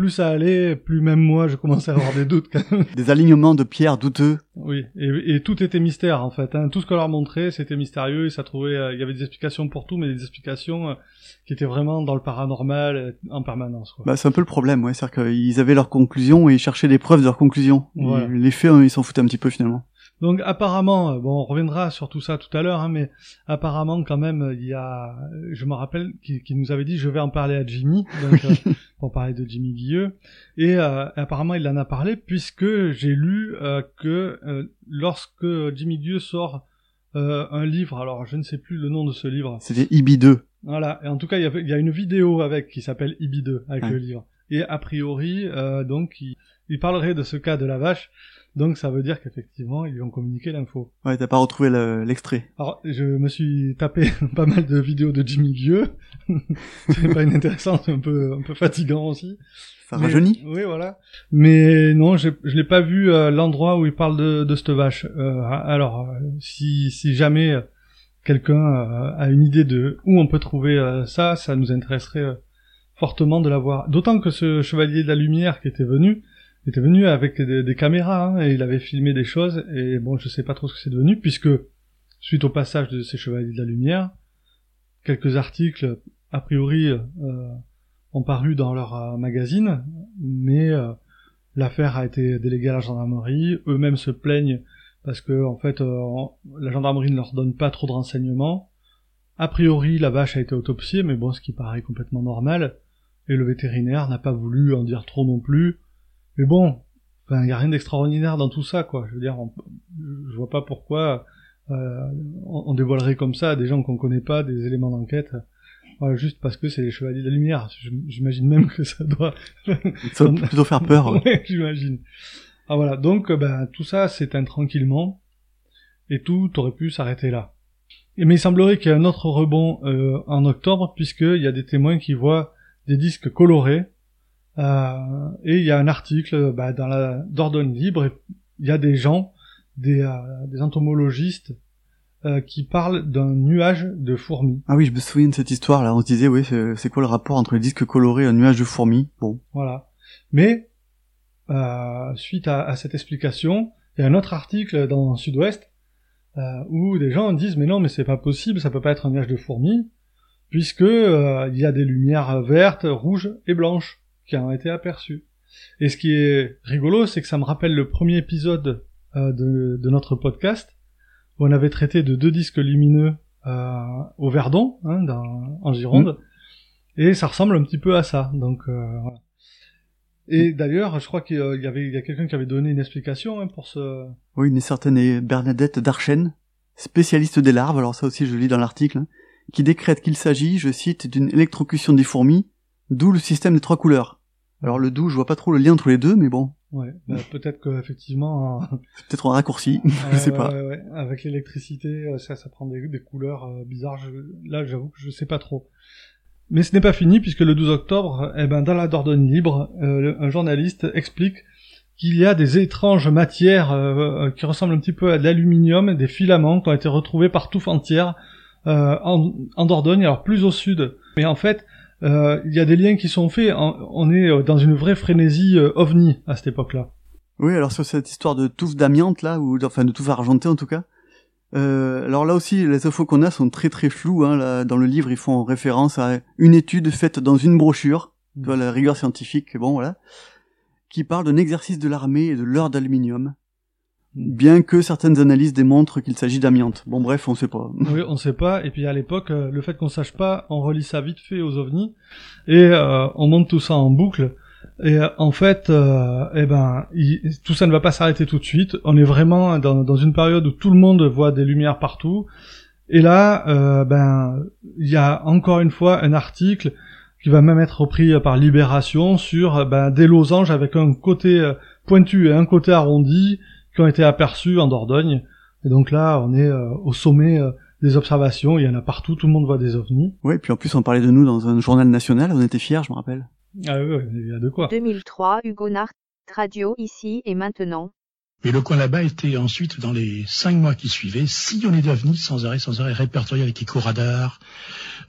plus ça allait, plus même moi je commençais à avoir des doutes quand même. Des alignements de pierres douteux. Oui, et, et tout était mystère en fait. Hein. Tout ce qu'on leur montrait, c'était mystérieux et ça trouvait, euh, il y avait des explications pour tout, mais des explications euh, qui étaient vraiment dans le paranormal euh, en permanence. Quoi. Bah c'est un peu le problème, ouais, c'est-à-dire qu'ils avaient leurs conclusions et ils cherchaient des preuves de leurs conclusions. Les faits, hein, ils s'en foutaient un petit peu finalement. Donc apparemment, bon, on reviendra sur tout ça tout à l'heure, hein, mais apparemment quand même, il y a, je me rappelle, qui, qui nous avait dit, je vais en parler à Jimmy, donc, euh, pour parler de Jimmy Guilleux, et euh, apparemment il en a parlé puisque j'ai lu euh, que lorsque Jimmy Guilleux sort un livre, alors je ne sais plus le nom de ce livre. C'était IBI 2. Voilà, et en tout cas il y a, il y a une vidéo avec qui s'appelle IBI 2 avec Ouais. le livre, et a priori donc il, il parlerait de ce cas de la vache Donc ça veut dire qu'effectivement, ils lui ont communiqué l'info. Ouais, t'as pas retrouvé le- l'extrait. Alors, je me suis tapé pas mal de vidéos de Jimmy Vieux. c'est pas inintéressant, c'est un peu, un peu fatigant aussi. Ça Mais- rajeunit Oui, voilà. Mais non, je, je l'ai pas vu euh, l'endroit où il parle de, de cette vache. Euh, alors, euh, si, si jamais quelqu'un euh, a une idée de où on peut trouver ça, ça nous intéresserait fortement de l'avoir. D'autant que ce chevalier de la lumière qui était venu, était venu avec des, caméras hein, et il avait filmé des choses. Et bon, je sais pas trop ce que c'est devenu puisque suite au passage de ces chevaliers de la lumière, quelques articles a priori euh, ont paru dans leur euh, magazine, mais euh, l'affaire a été déléguée à la gendarmerie. Eux-mêmes se plaignent parce que en fait, la gendarmerie ne leur donne pas trop de renseignements. A priori, la vache a été autopsiée, mais bon, ce qui paraît complètement normal. Et le vétérinaire n'a pas voulu en dire trop non plus. Mais bon, il y a rien d'extraordinaire dans tout ça, quoi. Je veux dire, on- je vois pas pourquoi euh, on, on dévoilerait comme ça à des gens qu'on connaît pas des éléments d'enquête. Voilà, juste parce que c'est les chevaliers de la lumière. J'imagine même que ça doit... Ça doit plutôt faire peur, ouais. Ouais, j'imagine. Ah voilà, donc euh, ben, tout ça s'éteint tranquillement, et tout aurait pu s'arrêter là. Et, mais il semblerait qu'il y ait un autre rebond euh, en octobre, puisqu'il y a des témoins qui voient des disques colorés, euh, et il y a un article bah, dans la Dordogne Libre, et il y a des gens, des, euh, des entomologistes, euh, qui parlent d'un nuage de fourmis. Ah oui, je me souviens de cette histoire là. On se disait, oui, c'est c'est quoi le rapport entre les disques colorés et un nuage de fourmis? Bon. Voilà. Mais euh, suite à, à cette explication, il y a un autre article dans Sud-Ouest euh, où des gens disent mais non mais c'est pas possible, ça peut pas être un nuage de fourmis puisque euh, il y a des lumières vertes, rouges et blanches qui ont été aperçues. Et ce qui est rigolo, c'est que ça me rappelle le premier épisode euh, de, de notre podcast où on avait traité de deux disques lumineux euh, au Verdon, hein, dans- en Gironde, et ça ressemble un petit peu à ça. Donc euh, voilà. Et d'ailleurs, je crois qu'il y avait il y a quelqu'un qui avait donné une explication hein, pour ce. Oui, une certaine Bernadette Darchen, spécialiste des larves, alors ça aussi je lis dans l'article, hein, qui décrète qu'il s'agit, je cite, d'une électrocution des fourmis, d'où le système des trois couleurs. Alors le d'où, je vois pas trop le lien entre les deux, mais bon, Ouais, bah, peut-être qu'effectivement. c'est peut-être un raccourci, je sais pas. Ouais, ouais, Avec l'électricité, euh, ça, ça prend des, des couleurs euh, bizarres. Je- là, j'avoue que je sais pas trop. Mais ce n'est pas fini puisque le 12 octobre, eh ben, dans la Dordogne libre, euh, un journaliste explique qu'il y a des étranges matières euh, qui ressemblent un petit peu à de l'aluminium, des filaments qui ont été retrouvés partout entière euh, en, en Dordogne, alors plus au sud. Mais en fait, euh, il y a des liens qui sont faits. On est euh, dans une vraie frénésie euh, ovni à cette époque-là. Oui, alors sur cette histoire de touffe d'amiante là, ou enfin de touffe argentée en tout cas. Euh, alors là aussi, les infos qu'on a sont très très floues. Hein, là, dans le livre, ils font référence à une étude faite dans une brochure, vois, la rigueur scientifique, bon voilà, qui parle d'un exercice de l'armée et de l'heure d'aluminium, bien que certaines analyses démontrent qu'il s'agit d'amiante. Bon bref, on sait pas. Oui, on sait pas. Et puis à l'époque, euh, le fait qu'on sache pas, on relie ça vite fait aux ovnis et euh, on monte tout ça en boucle. Et euh, en fait, euh, eh ben, tout ça ne va pas s'arrêter tout de suite. On est vraiment dans, une période où tout le monde voit des lumières partout. Et là, euh, ben, il y a encore une fois un article qui va même être repris par Libération sur ben, des losanges avec un côté euh, pointu et un côté arrondi qui ont été aperçus en Dordogne. Et donc là, on est euh, au sommet euh, des observations. Il y en a partout. Tout le monde voit des ovnis. Ouais, puis en plus on parlait de nous dans un journal national, on était fiers, je me rappelle. Ah oui, oui, il y a de quoi. 2003, Hugo Nart, Radio ici et maintenant. Mais le coin là-bas était ensuite, dans les cinq mois qui suivaient, sillonné d'ovnis sans arrêt, sans arrêt, répertorié avec éco-radar,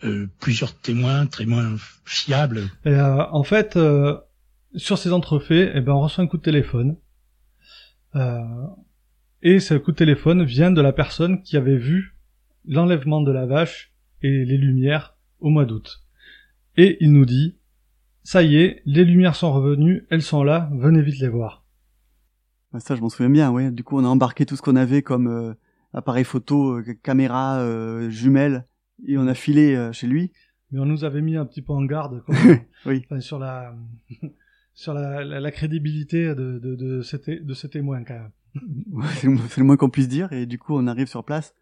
euh, plusieurs témoins, témoins fiables. Et, euh, en fait, euh, sur ces entrefaits, eh ben, on reçoit un coup de téléphone. Euh, et ce coup de téléphone vient de la personne qui avait vu l'enlèvement de la vache et les lumières au mois d'août. Et il nous dit, ça y est, les lumières sont revenues, elles sont là, venez vite les voir. Ah, Ça, je m'en souviens bien, ouais. Du coup, on a embarqué tout ce qu'on avait comme euh, appareil photo, euh, caméra, euh, jumelles, et on a filé chez lui. Mais on nous avait mis un petit peu en garde quoi. Oui. Enfin, sur la sur la, la, la crédibilité de, de, de, ce té- de ce témoin quand même. Ouais, c'est le, moins qu'on puisse dire, et du coup, on arrive sur place.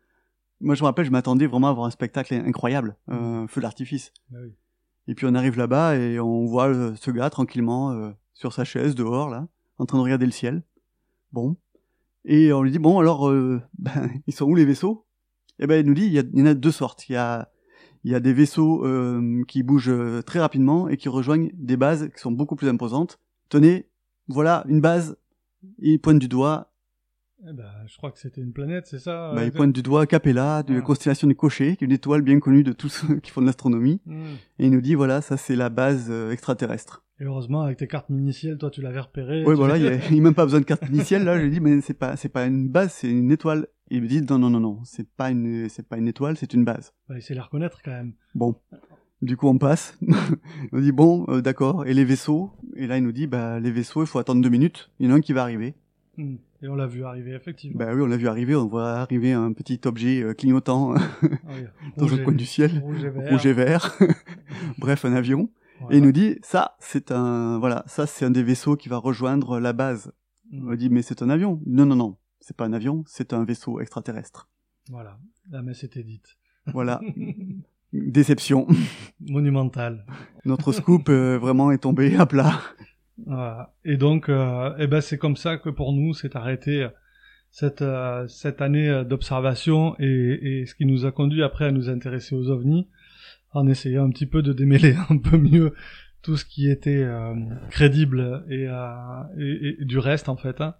Moi, je me rappelle, je m'attendais vraiment à avoir un spectacle incroyable, un feu d'artifice. Bah oui. Et puis on arrive là-bas et on voit euh, ce gars tranquillement euh, sur sa chaise dehors là, en train de regarder le ciel. Bon, Et on lui dit bon alors, euh, ben, ils sont où les vaisseaux? Et ben il nous dit il y, y en a deux sortes. Il y a il y a des vaisseaux euh, qui bougent euh, très rapidement et qui rejoignent des bases qui sont beaucoup plus imposantes. Tenez, voilà une base. Il pointe du doigt. Eh ben, je crois que c'était une planète, c'est ça Bah, euh, il pointe du doigt Capella, de la constellation du Cocher, qui est une étoile bien connue de tous ceux qui font de l'astronomie. Mm. Et il nous dit voilà, ça c'est la base euh, extraterrestre. Et heureusement, avec tes cartes minicielles, toi, tu l'avais repéré. Oui, voilà, il n'y a, même pas besoin de carte initiale. Là, je lui dis, mais c'est pas, c'est pas une base, c'est une étoile. Il me dit, non, non, non, non, c'est pas une, c'est pas une étoile, c'est une base. Bah, il sait la reconnaître quand même. Bon. Du coup, on passe. on dit, bon, euh, d'accord. Et les vaisseaux? Et là, il nous dit, bah, les vaisseaux, il faut attendre deux minutes. Il y en a un qui va arriver. Mm. Et on l'a vu arriver, effectivement. Bah oui, on l'a vu arriver. On voit arriver un petit objet euh, clignotant oui. dans et- coin du ciel. rouge et vert. Rouge et vert. Bref, un avion. Voilà. Et il nous dit, ça, c'est un, voilà, ça, c'est un des vaisseaux qui va rejoindre la base. Mm. On dit, mais c'est un avion. Non, non, non. C'est pas un avion, c'est un vaisseau extraterrestre. Voilà. La messe était dite. Voilà. Déception. Monumentale. Notre scoop euh, vraiment est tombé à plat. Voilà. Et donc, euh, eh ben, c'est comme ça que pour nous, s'est arrêté euh, cette, euh, cette année d'observation et, et ce qui nous a conduit après à nous intéresser aux ovnis en essayant un petit peu de démêler un peu mieux tout ce qui était crédible et, et, et du reste en fait. hein.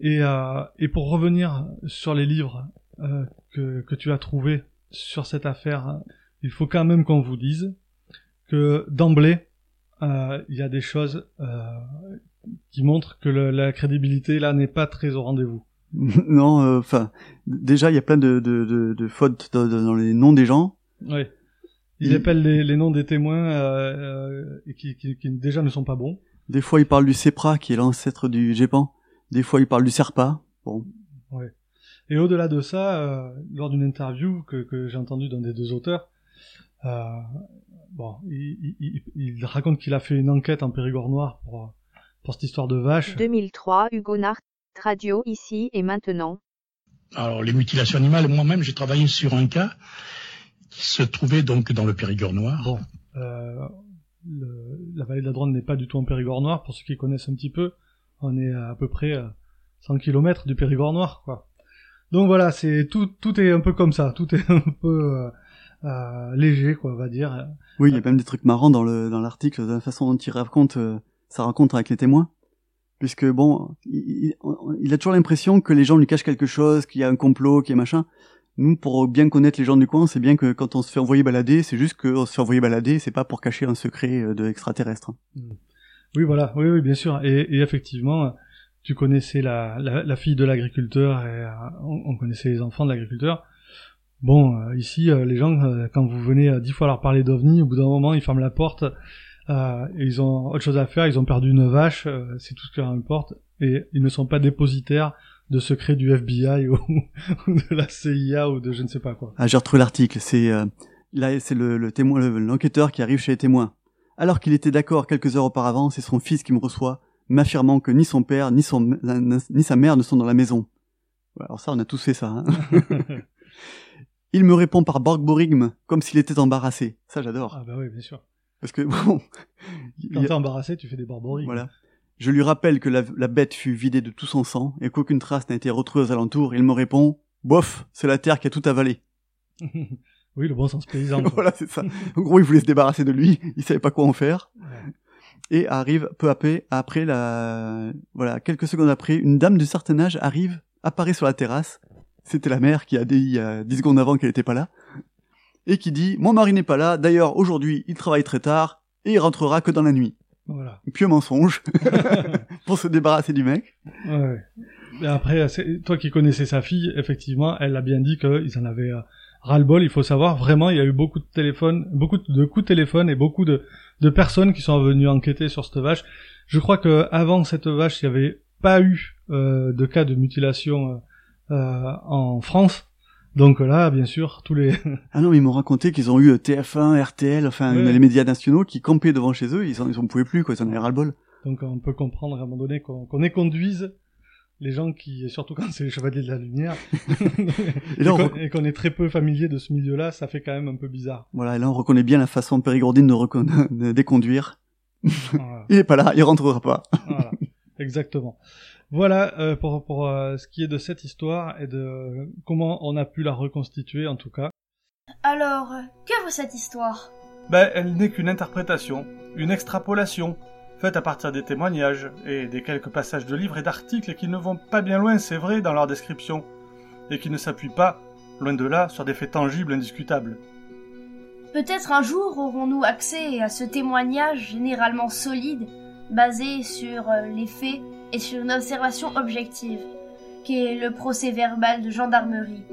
Et, euh, et pour revenir sur les livres euh, que, que tu as trouvés sur cette affaire, il faut quand même qu'on vous dise que d'emblée, euh, il y a des choses euh, qui montrent que le- la crédibilité là n'est pas très au rendez-vous. non, euh, enfin, déjà, il y a plein de, de, de, de fautes dans, dans les noms des gens. Oui. Il Il- appelle les, les noms des témoins euh, euh, et qui, qui, qui déjà ne sont pas bons. Des fois, il parle du Cepra, qui est l'ancêtre du Gépan. Des fois, il parle du Serpa. Bon. Ouais. Et au-delà de ça, euh, lors d'une interview que, que j'ai entendue d'un des deux auteurs, euh, bon, il, il, il- raconte qu'il a fait une enquête en Périgord noir pour, pour cette histoire de vache. 2003 Hugo Nart, radio ici et maintenant. Alors, les mutilations animales, moi-même, j'ai travaillé sur un cas qui se trouvait donc dans le Périgord noir. Bon, euh, le- la vallée de la Dronne n'est pas du tout en Périgord noir, pour ceux qui connaissent un petit peu. On est à, peu près à 100 km du Périgord noir, quoi. Donc voilà, c'est tout, tout est un peu comme ça, tout est un peu euh, euh, léger, quoi, on va dire. Oui, il y a même des trucs marrants dans le dans l'article, de la façon dont il raconte euh, sa rencontre avec les témoins. Puisque bon, il, a toujours l'impression que les gens lui cachent quelque chose, qu'il y a un complot, qu'il y a machin. Nous, pour bien connaître les gens du coin, c'est bien que quand on se fait envoyer balader, c'est juste qu'on se fait envoyer balader, c'est pas pour cacher un secret euh, de extraterrestre. Oui, voilà, oui, oui, bien sûr. Et, effectivement, tu connaissais la, la, fille de l'agriculteur et euh, on, on connaissait les enfants de l'agriculteur. Bon, euh, ici, euh, les gens, quand vous venez dix fois leur parler d'ovni, au bout d'un moment, ils ferment la porte et ils ont autre chose à faire. Ils ont perdu une vache, c'est tout ce qui leur importe, et ils ne sont pas dépositaires de secrets du FBI ou, de la CIA ou de je ne sais pas quoi. Ah, j'ai retrouvé l'article. C'est là, c'est le, témoin, le- l'enquêteur qui arrive chez les témoins. Alors qu'il était d'accord quelques heures auparavant, c'est son fils qui me reçoit, m'affirmant que ni son père ni son ni sa mère ne sont dans la maison. Alors ça, on a tous fait ça. Hein Il me répond par borgborigme, comme s'il était embarrassé. Ça, j'adore. Ah bah oui, bien sûr. Parce que bon, Quand t'es embarrassé, tu fais des barbaries. voilà. Je lui rappelle que la, la bête fut vidée de tout son sang et qu'aucune trace n'a été retrouvée aux alentours. Il me répond, bof, c'est la terre qui a tout avalé. oui, le bon sens paysan. quoi. voilà, c'est ça. En gros, il voulait se débarrasser de lui, il savait pas quoi en faire. Et arrive peu à peu, après la, voilà, quelques secondes après, une dame de certain âge arrive, apparaît sur la terrasse. C'était la mère qui a dit il y a 10 secondes avant qu'elle était pas là. Et qui dit, mon mari n'est pas là, d'ailleurs, aujourd'hui, il travaille très tard, et il rentrera que dans la nuit. Voilà. Pieux mensonge. pour se débarrasser du mec. Ouais. Mais après, toi qui connaissais sa fille, effectivement, elle a bien dit qu'ils en avaient euh, ras-le-bol. Il faut savoir, vraiment, il y a eu beaucoup de téléphones, beaucoup de coups de téléphone et beaucoup de, de personnes qui sont venues enquêter sur cette vache. Je crois que avant cette vache, il n'y avait pas eu euh, de cas de mutilation euh, euh, en France. Donc là, bien sûr, tous les... Ah non, mais ils m'ont raconté qu'ils ont eu euh, TF1, RTL, enfin, Ouais. les médias nationaux qui campaient devant chez eux, ils en, ils en pouvaient plus, quoi, ils en avaient ras-le-bol. Donc on peut comprendre à un moment donné qu'on qu'on éconduise les gens qui, surtout quand c'est les chevaliers de la lumière, Et et là, on qu'on re- et qu'on est très peu familier de ce milieu-là, ça fait quand même un peu bizarre. Voilà, et là, on reconnaît bien la façon périgourdine de, recon- de déconduire. Voilà. il est pas là, il rentrera pas. Voilà. Exactement. Voilà euh, pour, pour euh, ce qui est de cette histoire et de comment on a pu la reconstituer en tout cas. Alors, que vaut cette histoire? Ben, elle n'est qu'une interprétation, une extrapolation, faite à partir des témoignages et des quelques passages de livres et d'articles qui ne vont pas bien loin, c'est vrai, dans leur description, et qui ne s'appuient pas, loin de là, sur des faits tangibles indiscutables. Peut-être un jour aurons-nous accès à ce témoignage généralement solide, basé sur euh, les faits et sur une observation objective, qui est le procès verbal de gendarmerie.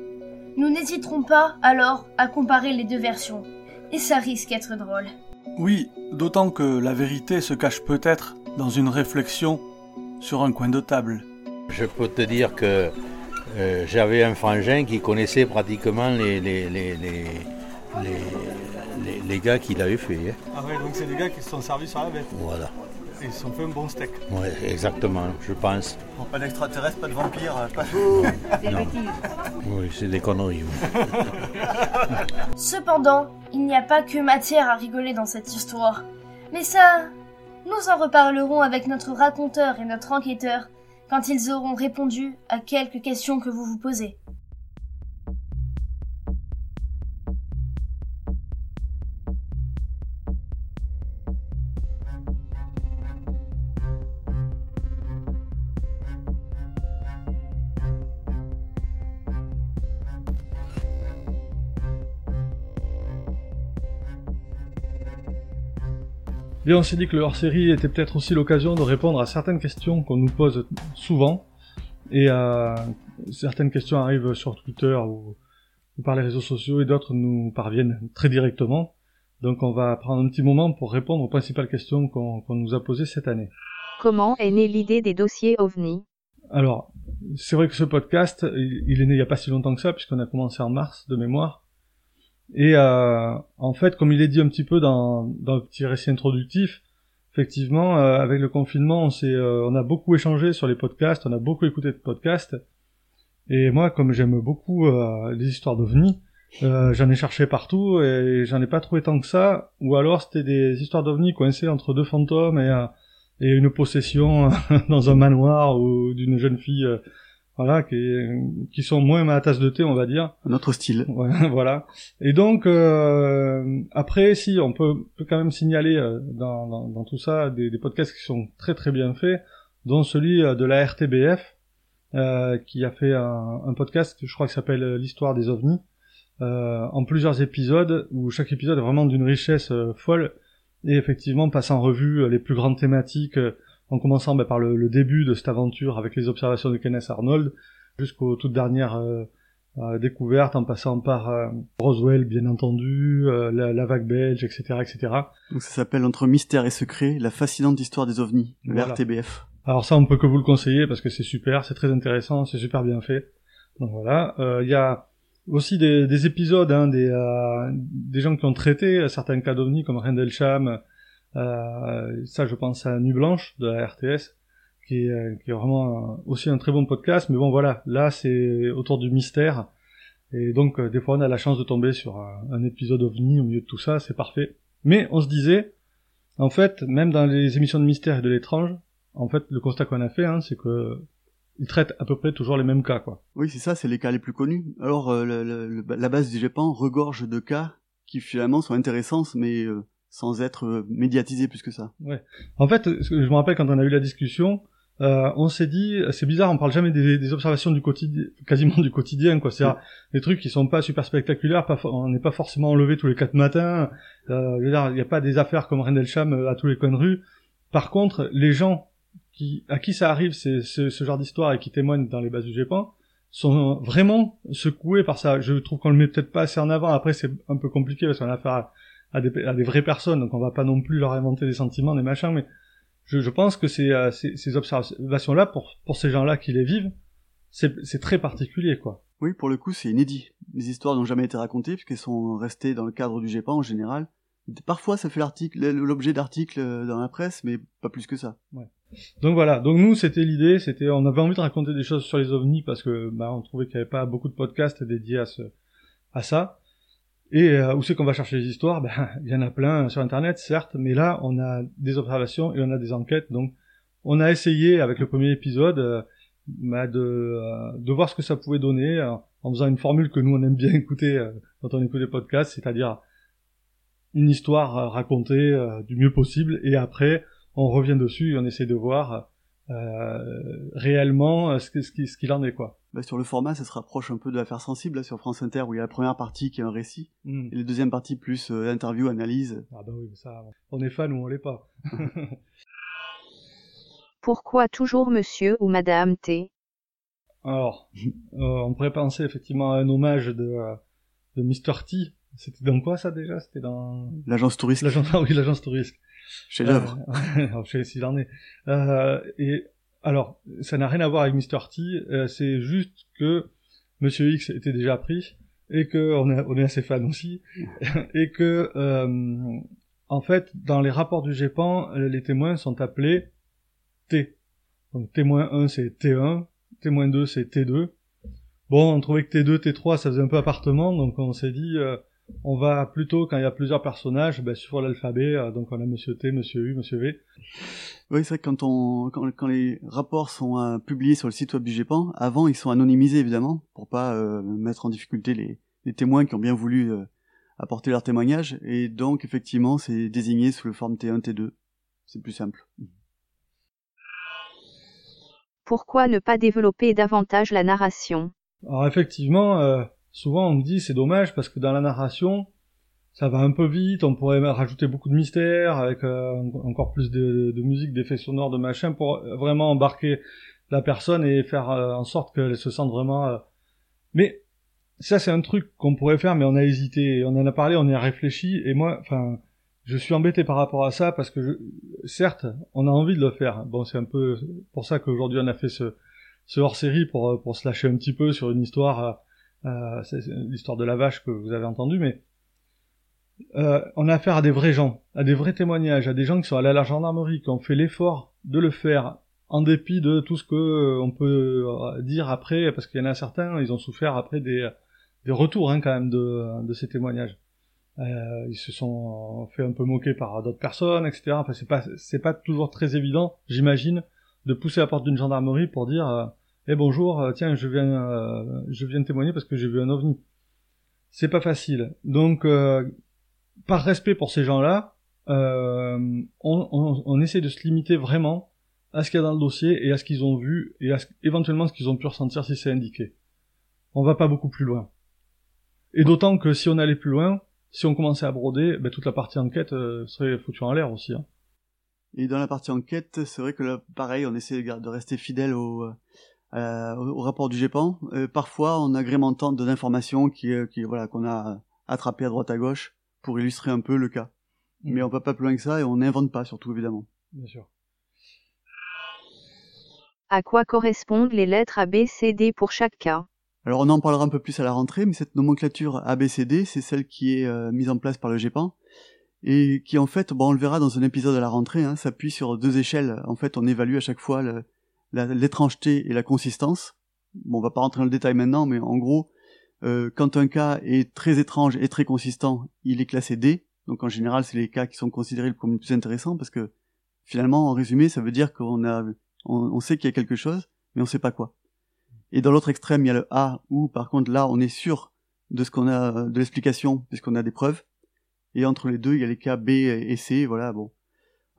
Nous n'hésiterons pas alors à comparer les deux versions, et ça risque d'être drôle. Oui, d'autant que la vérité se cache peut-être dans une réflexion sur un coin de table. Je peux te dire que euh, j'avais un frangin qui connaissait pratiquement les, les, les, les, les, les gars qu'il avait fait. hein. Ah ouais, donc c'est des gars qui se sont servis sur la bête. Voilà. Ils sont fait un bon steak. Ouais, exactement, je pense. Bon, pas d'extraterrestres, pas de vampires, pas Non. Oui, c'est des conneries. oui. Cependant, il n'y a pas que matière à rigoler dans cette histoire. Mais ça, nous en reparlerons avec notre raconteur et notre enquêteur quand ils auront répondu à quelques questions que vous vous posez. Et on s'est dit que le hors-série était peut-être aussi l'occasion de répondre à certaines questions qu'on nous pose souvent. Et euh, certaines questions arrivent sur Twitter ou, ou par les réseaux sociaux et d'autres nous parviennent très directement. Donc on va prendre un petit moment pour répondre aux principales questions qu'on nous a posées cette année. Comment est née l'idée des dossiers OVNI? Alors, c'est vrai que ce podcast, il il est né il y a pas si longtemps que ça, puisqu'on a commencé en mars de mémoire. Et euh, en fait, comme il est dit un petit peu dans, dans le petit récit introductif, effectivement, euh, avec le confinement, on, s'est, euh, on a beaucoup échangé sur les podcasts, on a beaucoup écouté de podcasts. Et moi, comme j'aime beaucoup euh, les histoires d'ovnis, euh, j'en ai cherché partout et j'en ai pas trouvé tant que ça. Ou alors c'était des histoires d'ovnis coincées entre deux fantômes et, euh, et une possession dans un manoir ou d'une jeune fille, voilà, qui, qui sont moins ma tasse de thé, on va dire. Un autre style. Voilà. Et donc euh, après, si on peut, peut quand même signaler euh, dans, dans, dans tout ça des, des podcasts qui sont très très bien faits, dont celui euh, de la RTBF euh, qui a fait un, un podcast, je crois, qui s'appelle euh, l'histoire des ovnis, euh, en plusieurs épisodes où chaque épisode est vraiment d'une richesse folle et effectivement passe en revue les plus grandes thématiques. En commençant bah, par le, le début de cette aventure avec les observations de Kenneth Arnold, jusqu'aux toutes dernières euh, euh, découvertes, en passant par euh, Roswell, bien entendu, euh, la, la vague belge, etc., etc. Donc ça s'appelle Entre mystère et secret, la fascinante histoire des ovnis, le Voilà. RTBF. Alors ça, on peut que vous le conseiller parce que c'est super, c'est très intéressant, c'est super bien fait. Donc voilà, Euh, il y a aussi des, des épisodes, hein, des, euh, des gens qui ont traité certains cas d'ovnis comme Rendlesham. Euh, ça, je pense à Nuit Blanche de la RTS, qui est, euh, qui est vraiment aussi un très bon podcast. Mais bon, voilà, là, c'est autour du mystère. Et donc, euh, des fois, on a la chance de tomber sur un, épisode ovni au milieu de tout ça, c'est parfait. Mais on se disait, en fait, même dans les émissions de mystère et de l'étrange, en fait, le constat qu'on a fait, hein, c'est que ils traitent à peu près toujours les mêmes cas, quoi. Oui, c'est ça, c'est les cas les plus connus. Alors, la base du GEPAN regorge de cas qui finalement sont intéressants, mais euh, sans être euh, médiatisés plus que ça. Ouais. En fait, je me rappelle quand on a eu la discussion, euh, on s'est dit, c'est bizarre, on parle jamais des, des observations du quotidien, quasiment du quotidien, quoi. C'est-à-dire des trucs qui sont pas super spectaculaires, pas, on n'est pas forcément enlevé tous les quatre matins. Euh, il n'y a pas des affaires comme Rendlesham euh, à tous les coins de rue. Par contre, les gens qui, à qui ça arrive, c'est ce, ce genre d'histoire et qui témoignent dans les bases du GEPAN, sont vraiment secoués par ça. Je trouve qu'on le met peut-être pas assez en avant. Après, c'est un peu compliqué parce qu'on a affaire à, à des, à des vraies personnes, donc on va pas non plus leur inventer des sentiments, des machins, mais je, je pense que euh, ces, ces observations-là, pour, pour ces gens-là qui les vivent, c'est très particulier, quoi. Oui, pour le coup, c'est inédit. Les histoires n'ont jamais été racontées puisqu'elles sont restées dans le cadre du GEPAN en général. Parfois, ça fait l'article, l'objet d'articles euh, dans la presse, mais pas plus que ça. Ouais. Donc voilà, donc nous c'était l'idée, c'était on avait envie de raconter des choses sur les ovnis parce que bah on trouvait qu'il n'y avait pas beaucoup de podcasts dédiés à ce à ça. Et euh, où c'est qu'on va chercher les histoires? Ben il y en a plein sur internet certes, mais là on a des observations et on a des enquêtes. Donc on a essayé avec le premier épisode euh, bah, de, euh, de voir ce que ça pouvait donner euh, en faisant une formule que nous on aime bien écouter quand on écoute les podcasts, c'est-à-dire une histoire racontée du mieux possible. Et après on revient dessus et on essaie de voir réellement ce qu'il ce qu'il en est quoi. Bah, sur le format, ça se rapproche un peu de l'affaire sensible là, sur France Inter où il y a la première partie qui est un récit Mm. et la deuxième partie plus euh, interview, analyse. Ah bah oui, mais ça, on est fan ou on l'est pas. Pourquoi toujours monsieur ou madame T? Alors, euh, on pourrait penser effectivement à un hommage de, euh, de Mr. T. C'était dans quoi ça déjà? C'était dans... L'agence touriste. L'agence, ah oui, l'agence touriste. Chef d'œuvre. Euh, s'il en est. Euh, et alors, ça n'a rien à voir avec Mr. T, euh, c'est juste que Monsieur X était déjà pris, et que on est, on est assez fan aussi, et que, euh, en fait, dans les rapports du GEPAN, les témoins sont appelés T. Donc témoin 1 c'est T1, témoin 2 c'est T2. Bon, on trouvait que T2, T3 ça faisait un peu appartement, donc on s'est dit, euh, on va plutôt, quand il y a plusieurs personnages, ben, suivre l'alphabet, euh, donc on a Monsieur T, Monsieur U, Monsieur V. Oui, c'est vrai que quand, on, quand, quand les rapports sont euh, publiés sur le site web du GEPAN, avant ils sont anonymisés évidemment, pour pas euh, mettre en difficulté les, les témoins qui ont bien voulu euh, apporter leur témoignage, et donc effectivement c'est désigné sous le forme T1, T2. C'est plus simple. Pourquoi ne pas développer davantage la narration? Alors effectivement, euh, souvent on me dit c'est dommage parce que dans la narration, ça va un peu vite, on pourrait rajouter beaucoup de mystères avec euh, encore plus de, musique, d'effets sonores, de machin pour vraiment embarquer la personne et faire euh, en sorte qu'elle se sente vraiment. euh, Mais ça c'est un truc qu'on pourrait faire, mais on a hésité, on en a parlé, on y a réfléchi et moi, enfin, je suis embêté par rapport à ça parce que je... certes, on a envie de le faire. Bon, c'est un peu pour ça qu'aujourd'hui on a fait ce, ce hors-série pour pour se lâcher un petit peu sur une histoire, euh, c'est l'histoire de la vache que vous avez entendue, mais euh, on a affaire à des vrais gens, à des vrais témoignages, à des gens qui sont allés à la gendarmerie, qui ont fait l'effort de le faire en dépit de tout ce que euh, on peut euh, dire après, parce qu'il y en a certains, ils ont souffert après des, des retours hein, quand même de, de ces témoignages. Ils se sont fait un peu moquer par d'autres personnes, etc. Enfin, c'est pas pas toujours très évident, j'imagine, de pousser la porte d'une gendarmerie pour dire eh bonjour, euh, tiens, je viens euh, je viens témoigner parce que j'ai vu un ovni. C'est pas facile. Donc euh, par respect pour ces gens-là, euh, on, essaie de se limiter vraiment à ce qu'il y a dans le dossier et à ce qu'ils ont vu et à ce, éventuellement ce qu'ils ont pu ressentir si c'est indiqué. On va pas beaucoup plus loin. Et d'autant que si on allait plus loin, si on commençait à broder, ben, toute la partie enquête euh, serait foutue en l'air aussi. Hein. Et dans la partie enquête, c'est vrai que là, pareil, on essaie de de rester fidèle au, euh, au, rapport du GEPAN. Euh, parfois, en agrémentant de l'information qui, euh, qui voilà, qu'on a attrapé à droite à gauche pour illustrer un peu le cas. Mais on va pas plus loin que ça et on n'invente pas, surtout évidemment. Bien sûr. À quoi correspondent les lettres A, B, C, D pour chaque cas? Alors on en parlera un peu plus à la rentrée, mais cette nomenclature ABCD, c'est celle qui est euh, mise en place par le GEPAN et qui en fait, bon, on le verra dans un épisode à la rentrée, hein, s'appuie sur deux échelles. En fait, on évalue à chaque fois le- l'étrangeté et la consistance. Bon, on va pas rentrer dans le détail maintenant, mais en gros, euh, quand un cas est très étrange et très consistant, il est classé D. Donc en général, c'est les cas qui sont considérés comme les plus intéressants parce que finalement, en résumé, ça veut dire qu'on a, on, on sait qu'il y a quelque chose, mais on sait pas quoi. Et dans l'autre extrême, il y a le A où, par contre, là, on est sûr de ce qu'on a, de l'explication, puisqu'on a des preuves. Et entre les deux, il y a les cas B et C, voilà, bon.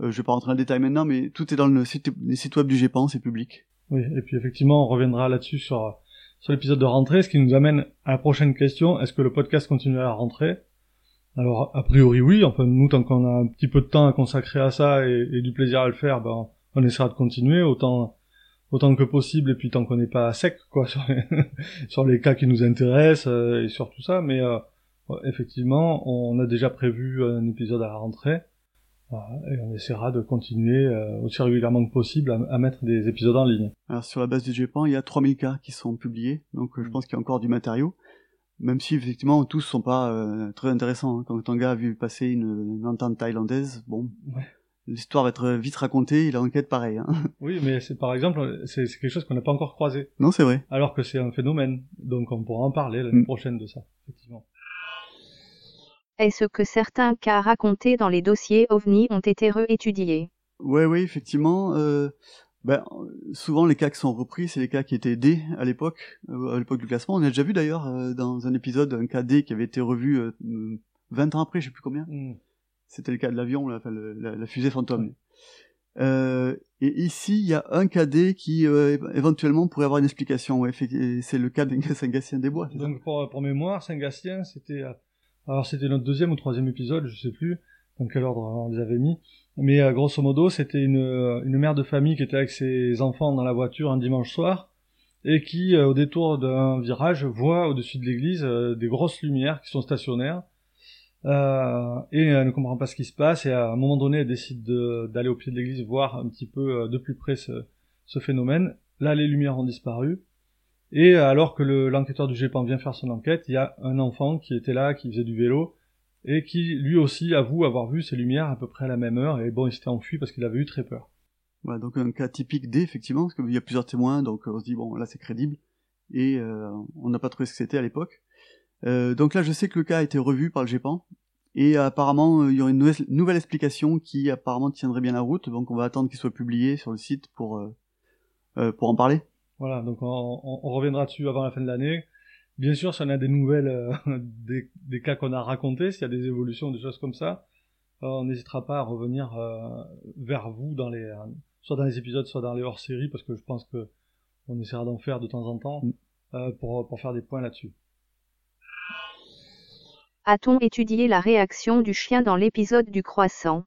Euh, je vais pas rentrer dans le détail maintenant, mais tout est dans le site, les sites web du GEPAN, c'est public. Oui, et puis effectivement, on reviendra là-dessus sur, sur l'épisode de rentrée, ce qui nous amène à la prochaine question. Est-ce que le podcast continue à la rentrée Alors, a priori, oui. Enfin, nous, tant qu'on a un petit peu de temps à consacrer à ça et, et du plaisir à le faire, ben, on essaiera de continuer autant, autant que possible, et puis tant qu'on n'est pas sec, quoi, sur les, sur les cas qui nous intéressent euh, et sur tout ça. Mais euh, effectivement, on a déjà prévu un épisode à la rentrée. Voilà, et on essaiera de continuer euh, aussi régulièrement que possible à, à mettre des épisodes en ligne. Alors sur la base du GEPAN, il y a 3000 cas qui sont publiés, donc euh, je pense qu'il y a encore du matériau, même si effectivement tous sont pas euh, très intéressants. hein. Quand un gars a vu passer une, une entente thaïlandaise, bon, Ouais. l'histoire va être vite racontée, et l'enquête pareil. Hein. Oui, mais c'est par exemple, c'est c'est quelque chose qu'on n'a pas encore croisé. Non, c'est vrai. Alors que c'est un phénomène, donc on pourra en parler l'année Mm. prochaine de ça, effectivement. Est-ce que certains cas racontés dans les dossiers OVNI ont été réétudiés Ouais, oui, effectivement. Euh, ben, souvent les cas qui sont repris, c'est les cas qui étaient D à l'époque, euh, à l'époque du classement. On a déjà vu d'ailleurs euh, dans un épisode un cas D qui avait été revu euh, 20 ans après, je sais plus combien. Mm. C'était le cas de l'avion, la, la, la, fusée fantôme. Euh, et ici, il y a un KD qui euh, éventuellement pourrait avoir une explication. Ouais, c'est le cas de Saint-Gatien des Bois. Donc pour, pour mémoire, Saint-Gatien, c'était alors c'était notre deuxième ou troisième épisode, je sais plus dans quel ordre on les avait mis. Mais euh, grosso modo, c'était une, une mère de famille qui était avec ses enfants dans la voiture un dimanche soir et qui, euh, au détour d'un virage, voit au-dessus de l'église euh, des grosses lumières qui sont stationnaires. Euh, et elle ne comprend pas ce qui se passe et à un moment donné elle décide d'aller au pied de l'église voir un petit peu de plus près ce, phénomène. Là les lumières ont disparu et alors que l'enquêteur du GEPAN vient faire son enquête, il y a un enfant qui était là, qui faisait du vélo et qui lui aussi avoue avoir vu ces lumières à peu près à la même heure, et bon, il s'était enfui parce qu'il avait eu très peur. Voilà, donc un cas typique D, effectivement, parce qu'il y a plusieurs témoins, donc on se dit, bon, là c'est crédible, et euh, on n'a pas trouvé ce que c'était à l'époque. Euh, donc là, je sais que le cas a été revu par le GEPAN, et apparemment, il y aurait une nouvelle, explication qui apparemment tiendrait bien la route, donc on va attendre qu'il soit publié sur le site pour, euh, euh pour en parler. Voilà, donc on, on, on reviendra dessus avant la fin de l'année. Bien sûr, si on a des nouvelles, euh, des, des, cas qu'on a racontés, s'il y a des évolutions, des choses comme ça, euh, on n'hésitera pas à revenir euh, vers vous dans les, soit dans les épisodes, soit dans les hors-séries, parce que je pense que on essaiera d'en faire de temps en temps mm. pour, pour faire des points là-dessus. A-t-on étudié la réaction du chien dans l'épisode du croissant?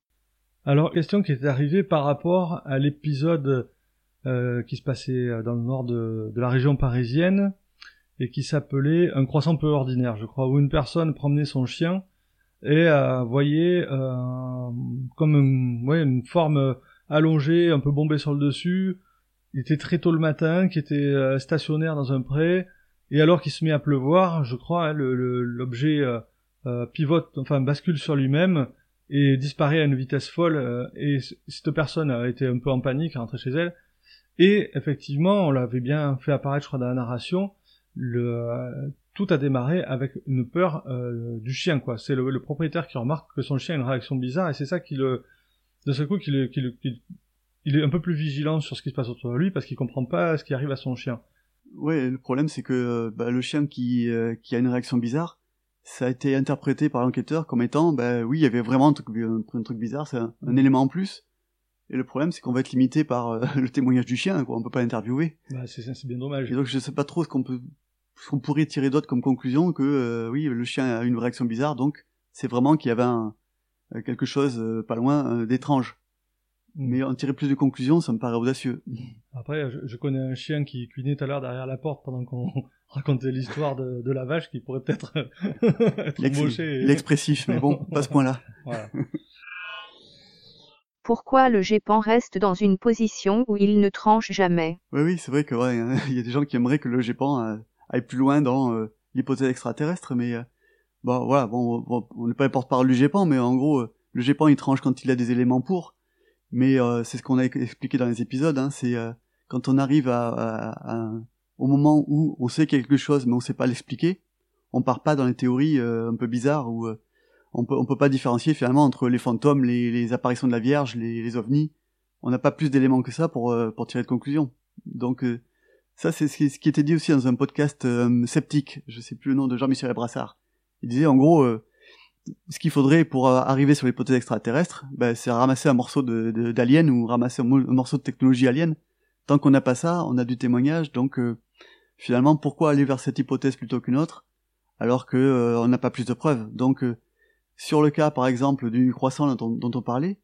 Alors, question qui est arrivée par rapport à l'épisode qui se passait dans le nord de, de la région parisienne, et qui s'appelait Un croissant peu ordinaire, je crois, où une personne promenait son chien et euh, voyait euh, comme une, ouais, une forme allongée, un peu bombée sur le dessus. Il était très tôt le matin, qui était euh, stationnaire dans un pré, et alors qu'il se met à pleuvoir, je crois, hein, l'objet euh, euh, pivote, enfin bascule sur lui-même et disparaît à une vitesse folle. et cette personne a été un peu en panique, rentrée chez elle. Et effectivement, on l'avait bien fait apparaître, je crois, dans la narration, le, tout a démarré avec une peur euh, du chien, quoi. C'est le, propriétaire qui remarque que son chien a une réaction bizarre et c'est ça qui le, de ce coup, qu'il il est un peu plus vigilant sur ce qui se passe autour de lui parce qu'il comprend pas ce qui arrive à son chien. Ouais, le problème c'est que bah, le chien qui, euh, qui a une réaction bizarre, ça a été interprété par l'enquêteur comme étant, bah oui, il y avait vraiment un truc, un, truc bizarre, c'est un, mm. élément en plus. Et le problème, c'est qu'on va être limité par euh, le témoignage du chien, quoi. On peut pas interviewer. Bah, c'est bien dommage. Et donc, je sais pas trop ce qu'on peut ce qu'on pourrait tirer d'autre comme conclusion que euh, oui, le chien a une réaction bizarre, donc c'est vraiment qu'il y avait un, euh, quelque chose euh, pas loin d'étrange. Mm. Mais en tirer plus de conclusions, ça me paraît audacieux. Après, je, connais un chien qui cuinait tout à l'heure derrière la porte pendant qu'on racontait l'histoire de, de, la vache qui pourrait peut-être être L'expressif, mais bon, pas ce point-là. Voilà. Pourquoi le GEPAN reste dans une position où il ne tranche jamais. Oui, oui, c'est vrai que ouais, il y a des gens qui aimeraient que le GEPAN aller plus loin dans euh, l'hypothèse extraterrestre, mais euh, bon voilà, bon, on n'est pas porte-parole du GEPAN, mais en gros, euh, le GEPAN il tranche quand il a des éléments pour, mais c'est ce qu'on a expliqué dans les épisodes, hein, c'est quand on arrive au moment où on sait quelque chose mais on sait pas l'expliquer, on part pas dans les théories un peu bizarres où on peut on peut pas différencier finalement entre les fantômes, les, les apparitions de la Vierge, les, les ovnis. On n'a pas plus d'éléments que ça pour pour tirer de conclusion. Donc ça, c'est ce qui était dit aussi dans un podcast euh, sceptique, je sais plus le nom de Jean-Michel Brassard. Il disait en gros, euh, ce qu'il faudrait pour euh, arriver sur l'hypothèse extraterrestre, ben, c'est ramasser un morceau d'alien de, ou ramasser un, morceau de technologie alien. Tant qu'on n'a pas ça, on a du témoignage, donc finalement, pourquoi aller vers cette hypothèse plutôt qu'une autre, alors que on n'a pas plus de preuves? Donc, sur le cas, par exemple, du croissant dont, on parlait,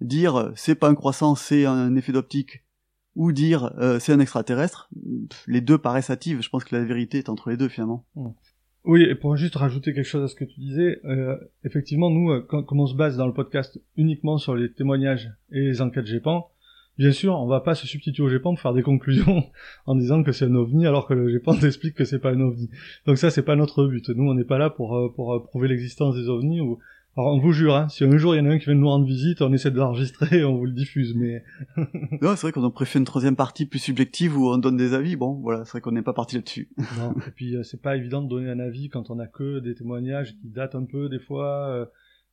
dire c'est pas un croissant, c'est un effet d'optique ou dire euh, c'est un extraterrestre, les deux paraissent hâtives. Je pense que la vérité est entre les deux finalement. Hmm. Oui, et pour juste rajouter quelque chose à ce que tu disais, euh, effectivement, nous, euh, comme on se base dans le podcast uniquement sur les témoignages et les enquêtes GEPAN, bien sûr, on va pas se substituer au GEPAN pour faire des conclusions en disant que c'est un ovni alors que le GEPAN explique que c'est pas un ovni. Donc ça, c'est pas notre but. Nous, on n'est pas là pour, pour prouver l'existence des ovnis ou alors on vous jure, hein, si un jour il y en a un qui vient nous rendre visite, on essaie de l'enregistrer et on vous le diffuse, mais... non, c'est vrai qu'on aurait préféré une troisième partie plus subjective où on donne des avis, bon, voilà, c'est vrai qu'on n'est pas parti là-dessus. non, et puis euh, c'est pas évident de donner un avis quand on a que des témoignages qui datent un peu des fois, euh,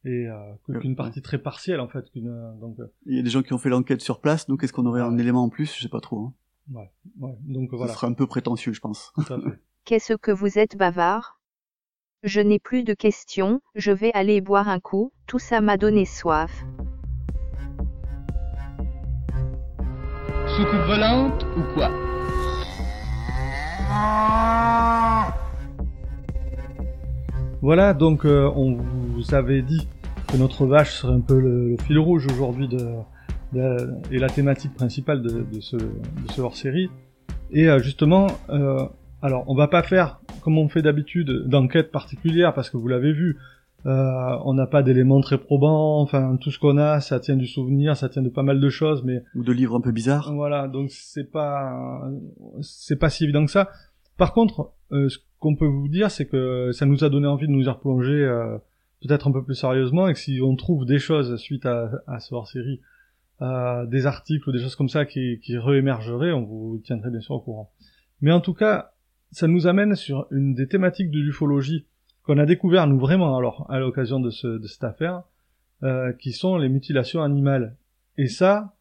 et euh, qu'une partie très partielle en fait. donc, Il y a des gens qui ont fait l'enquête sur place, donc est-ce qu'on aurait un élément en plus? Je sais pas trop. Hein. Ouais, ouais, donc voilà. Ce serait un peu prétentieux, je pense. Qu'est-ce que vous êtes bavard? Je n'ai plus de questions, je vais aller boire un coup, tout ça m'a donné soif. Soucoupe volante ou quoi? Voilà, donc euh, on vous avait dit que notre vache serait un peu le, fil rouge aujourd'hui de, et la thématique principale de, ce, ce hors-série. Et euh, justement, euh, alors on va pas faire comme on fait d'habitude d'enquête particulière parce que vous l'avez vu, euh, on n'a pas d'éléments très probants, enfin tout ce qu'on a, ça tient du souvenir, ça tient de pas mal de choses, mais ou de livres un peu bizarres. Voilà, donc c'est pas c'est pas si évident que ça. Par contre, euh, ce qu'on peut vous dire, c'est que ça nous a donné envie de nous y replonger euh, peut-être un peu plus sérieusement, et que si on trouve des choses suite à, à ce hors-série, euh, des articles ou des choses comme ça qui, qui réémergeraient, on vous tiendrait bien sûr au courant. Mais en tout cas, ça nous amène sur une des thématiques de l'ufologie qu'on a découvert nous vraiment alors à l'occasion de, ce, de cette affaire, euh, qui sont les mutilations animales. Et ça,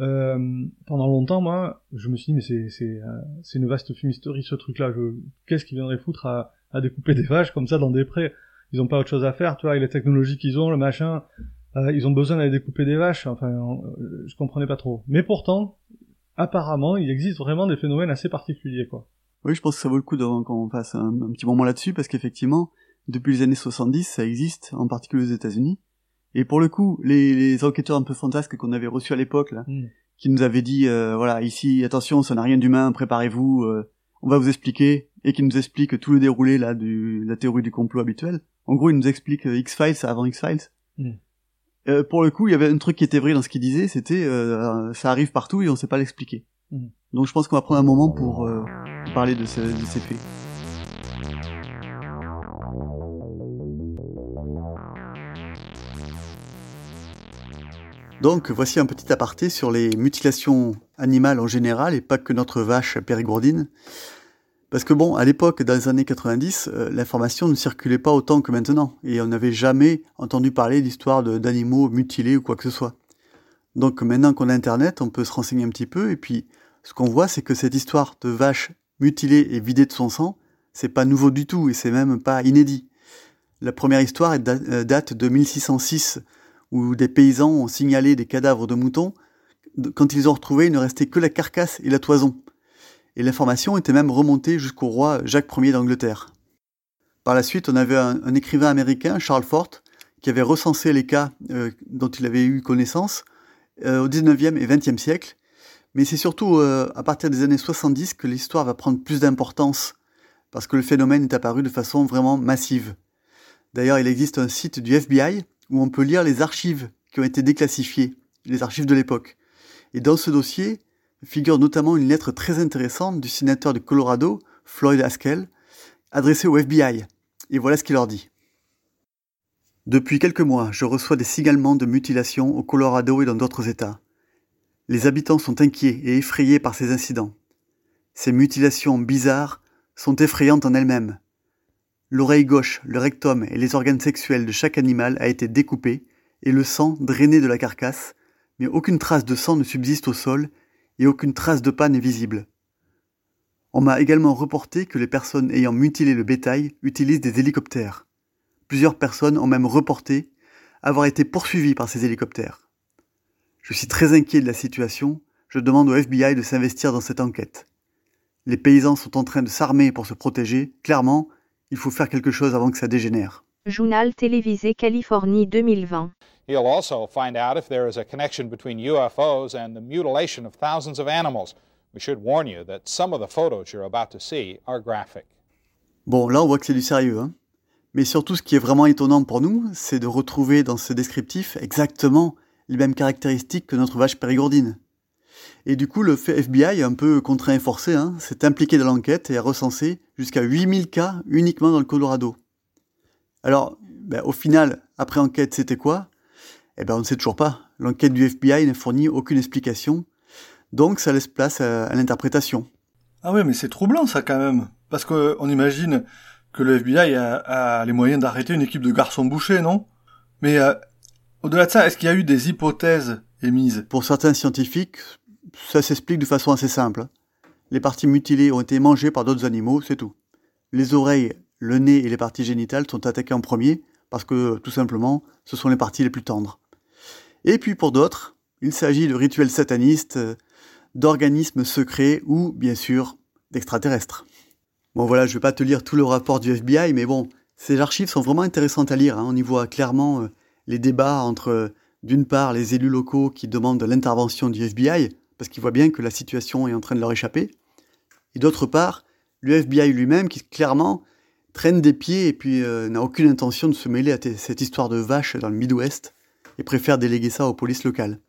euh, pendant longtemps, moi, je me suis dit mais c'est une vaste fumisterie ce truc-là. Qu'est-ce qui viendrait foutre à, à découper des vaches comme ça dans des prés? Ils ont pas autre chose à faire, tu vois, avec les technologies qu'ils ont, le machin. Euh, ils ont besoin d'aller découper des vaches. Enfin, euh, je comprenais pas trop. Mais pourtant, apparemment, il existe vraiment des phénomènes assez particuliers, quoi. Oui, je pense que ça vaut le coup qu'on fasse un, petit moment là-dessus, parce qu'effectivement, depuis les années 70, ça existe, en particulier aux États-Unis. Et pour le coup, les, les enquêteurs un peu fantasques qu'on avait reçus à l'époque, là, hmm. qui nous avaient dit, euh, voilà, ici, attention, ça n'a rien d'humain, préparez-vous, euh, on va vous expliquer, et qui nous expliquent tout le déroulé là de la théorie du complot habituel. En gros, ils nous expliquent euh, X-Files avant X-Files. Hmm. pour le coup, il y avait un truc qui était vrai dans ce qu'il disait, c'était ça arrive partout et on sait pas l'expliquer. Hmm. Donc je pense qu'on va prendre un moment pour parler de, ces faits. Donc voici un petit aparté sur les mutilations animales en général et pas que notre vache périgourdine. Parce que bon, à l'époque, dans les années 90, euh, l'information ne circulait pas autant que maintenant, et on n'avait jamais entendu parler d'histoires d'animaux mutilés ou quoi que ce soit. Donc maintenant qu'on a Internet, on peut se renseigner un petit peu, et puis ce qu'on voit, c'est que cette histoire de vache mutilée et vidée de son sang, c'est pas nouveau du tout, et c'est même pas inédit. La première histoire euh, date de 1606, où des paysans ont signalé des cadavres de moutons. Quand ils ont retrouvé, il ne restait que la carcasse et la toison. Et l'information était même remontée jusqu'au roi Jacques Ier d'Angleterre. Par la suite, on avait un, écrivain américain, Charles Fort, qui avait recensé les cas euh, dont il avait eu connaissance euh, au 19e et 20e siècle. Mais c'est surtout euh, à partir des années 70 que l'histoire va prendre plus d'importance, parce que le phénomène est apparu de façon vraiment massive. D'ailleurs, il existe un site du FBI où on peut lire les archives qui ont été déclassifiées, les archives de l'époque. Et dans ce dossier figure notamment une lettre très intéressante du sénateur de Colorado, Floyd Haskell, adressée au FBI. Et voilà ce qu'il leur dit. Depuis quelques mois, je reçois des signalements de mutilation au Colorado et dans d'autres États. Les habitants sont inquiets et effrayés par ces incidents. Ces mutilations bizarres sont effrayantes en elles-mêmes. L'oreille gauche, le rectum et les organes sexuels de chaque animal a été découpé et le sang drainé de la carcasse, mais aucune trace de sang ne subsiste au sol et aucune trace de pas n'est visible. On m'a également reporté que les personnes ayant mutilé le bétail utilisent des hélicoptères. Plusieurs personnes ont même reporté avoir été poursuivies par ces hélicoptères. Je suis très inquiet de la situation, je demande au FBI de s'investir dans cette enquête. Les paysans sont en train de s'armer pour se protéger, clairement, il faut faire quelque chose avant que ça dégénère. Journal télévisé Californie 2020. He'll also find out if there is a connection between UFOs and the mutilation of thousands of animals. We should warn you that some of the photos you're about to see are graphic. Bon, là on voit que c'est du sérieux, hein. Mais surtout, ce qui est vraiment étonnant pour nous, c'est de retrouver dans ce descriptif exactement les mêmes caractéristiques que notre vache périgourdine. Et du coup, le FBI, un peu contraint et forcé, hein, s'est impliqué dans l'enquête et a recensé jusqu'à 8000 cas uniquement dans le Colorado. Alors, ben, au final, après enquête, c'était quoi? Eh ben, on ne sait toujours pas. L'enquête du FBI n'a fourni aucune explication, donc ça laisse place à, l'interprétation. Ah oui, mais c'est troublant ça quand même, parce qu'on imagine que le FBI a, a les moyens d'arrêter une équipe de garçons bouchés, non? Mais euh, au-delà de ça, est-ce qu'il y a eu des hypothèses émises? Pour certains scientifiques, ça s'explique de façon assez simple. Les parties mutilées ont été mangées par d'autres animaux, c'est tout. Les oreilles, le nez et les parties génitales sont attaquées en premier parce que, tout simplement, ce sont les parties les plus tendres. Et puis pour d'autres, il s'agit de rituels satanistes, euh, d'organismes secrets ou, bien sûr, d'extraterrestres. Bon voilà, je vais pas te lire tout le rapport du FBI, mais bon, ces archives sont vraiment intéressantes à lire. Hein. On y voit clairement euh, les débats entre, euh, d'une part, les élus locaux qui demandent l'intervention du FBI, parce qu'ils voient bien que la situation est en train de leur échapper, et d'autre part, le FBI lui-même qui clairement traîne des pieds et puis n'a aucune intention de se mêler à cette histoire de vache dans le Midwest et préfère déléguer ça aux polices locales.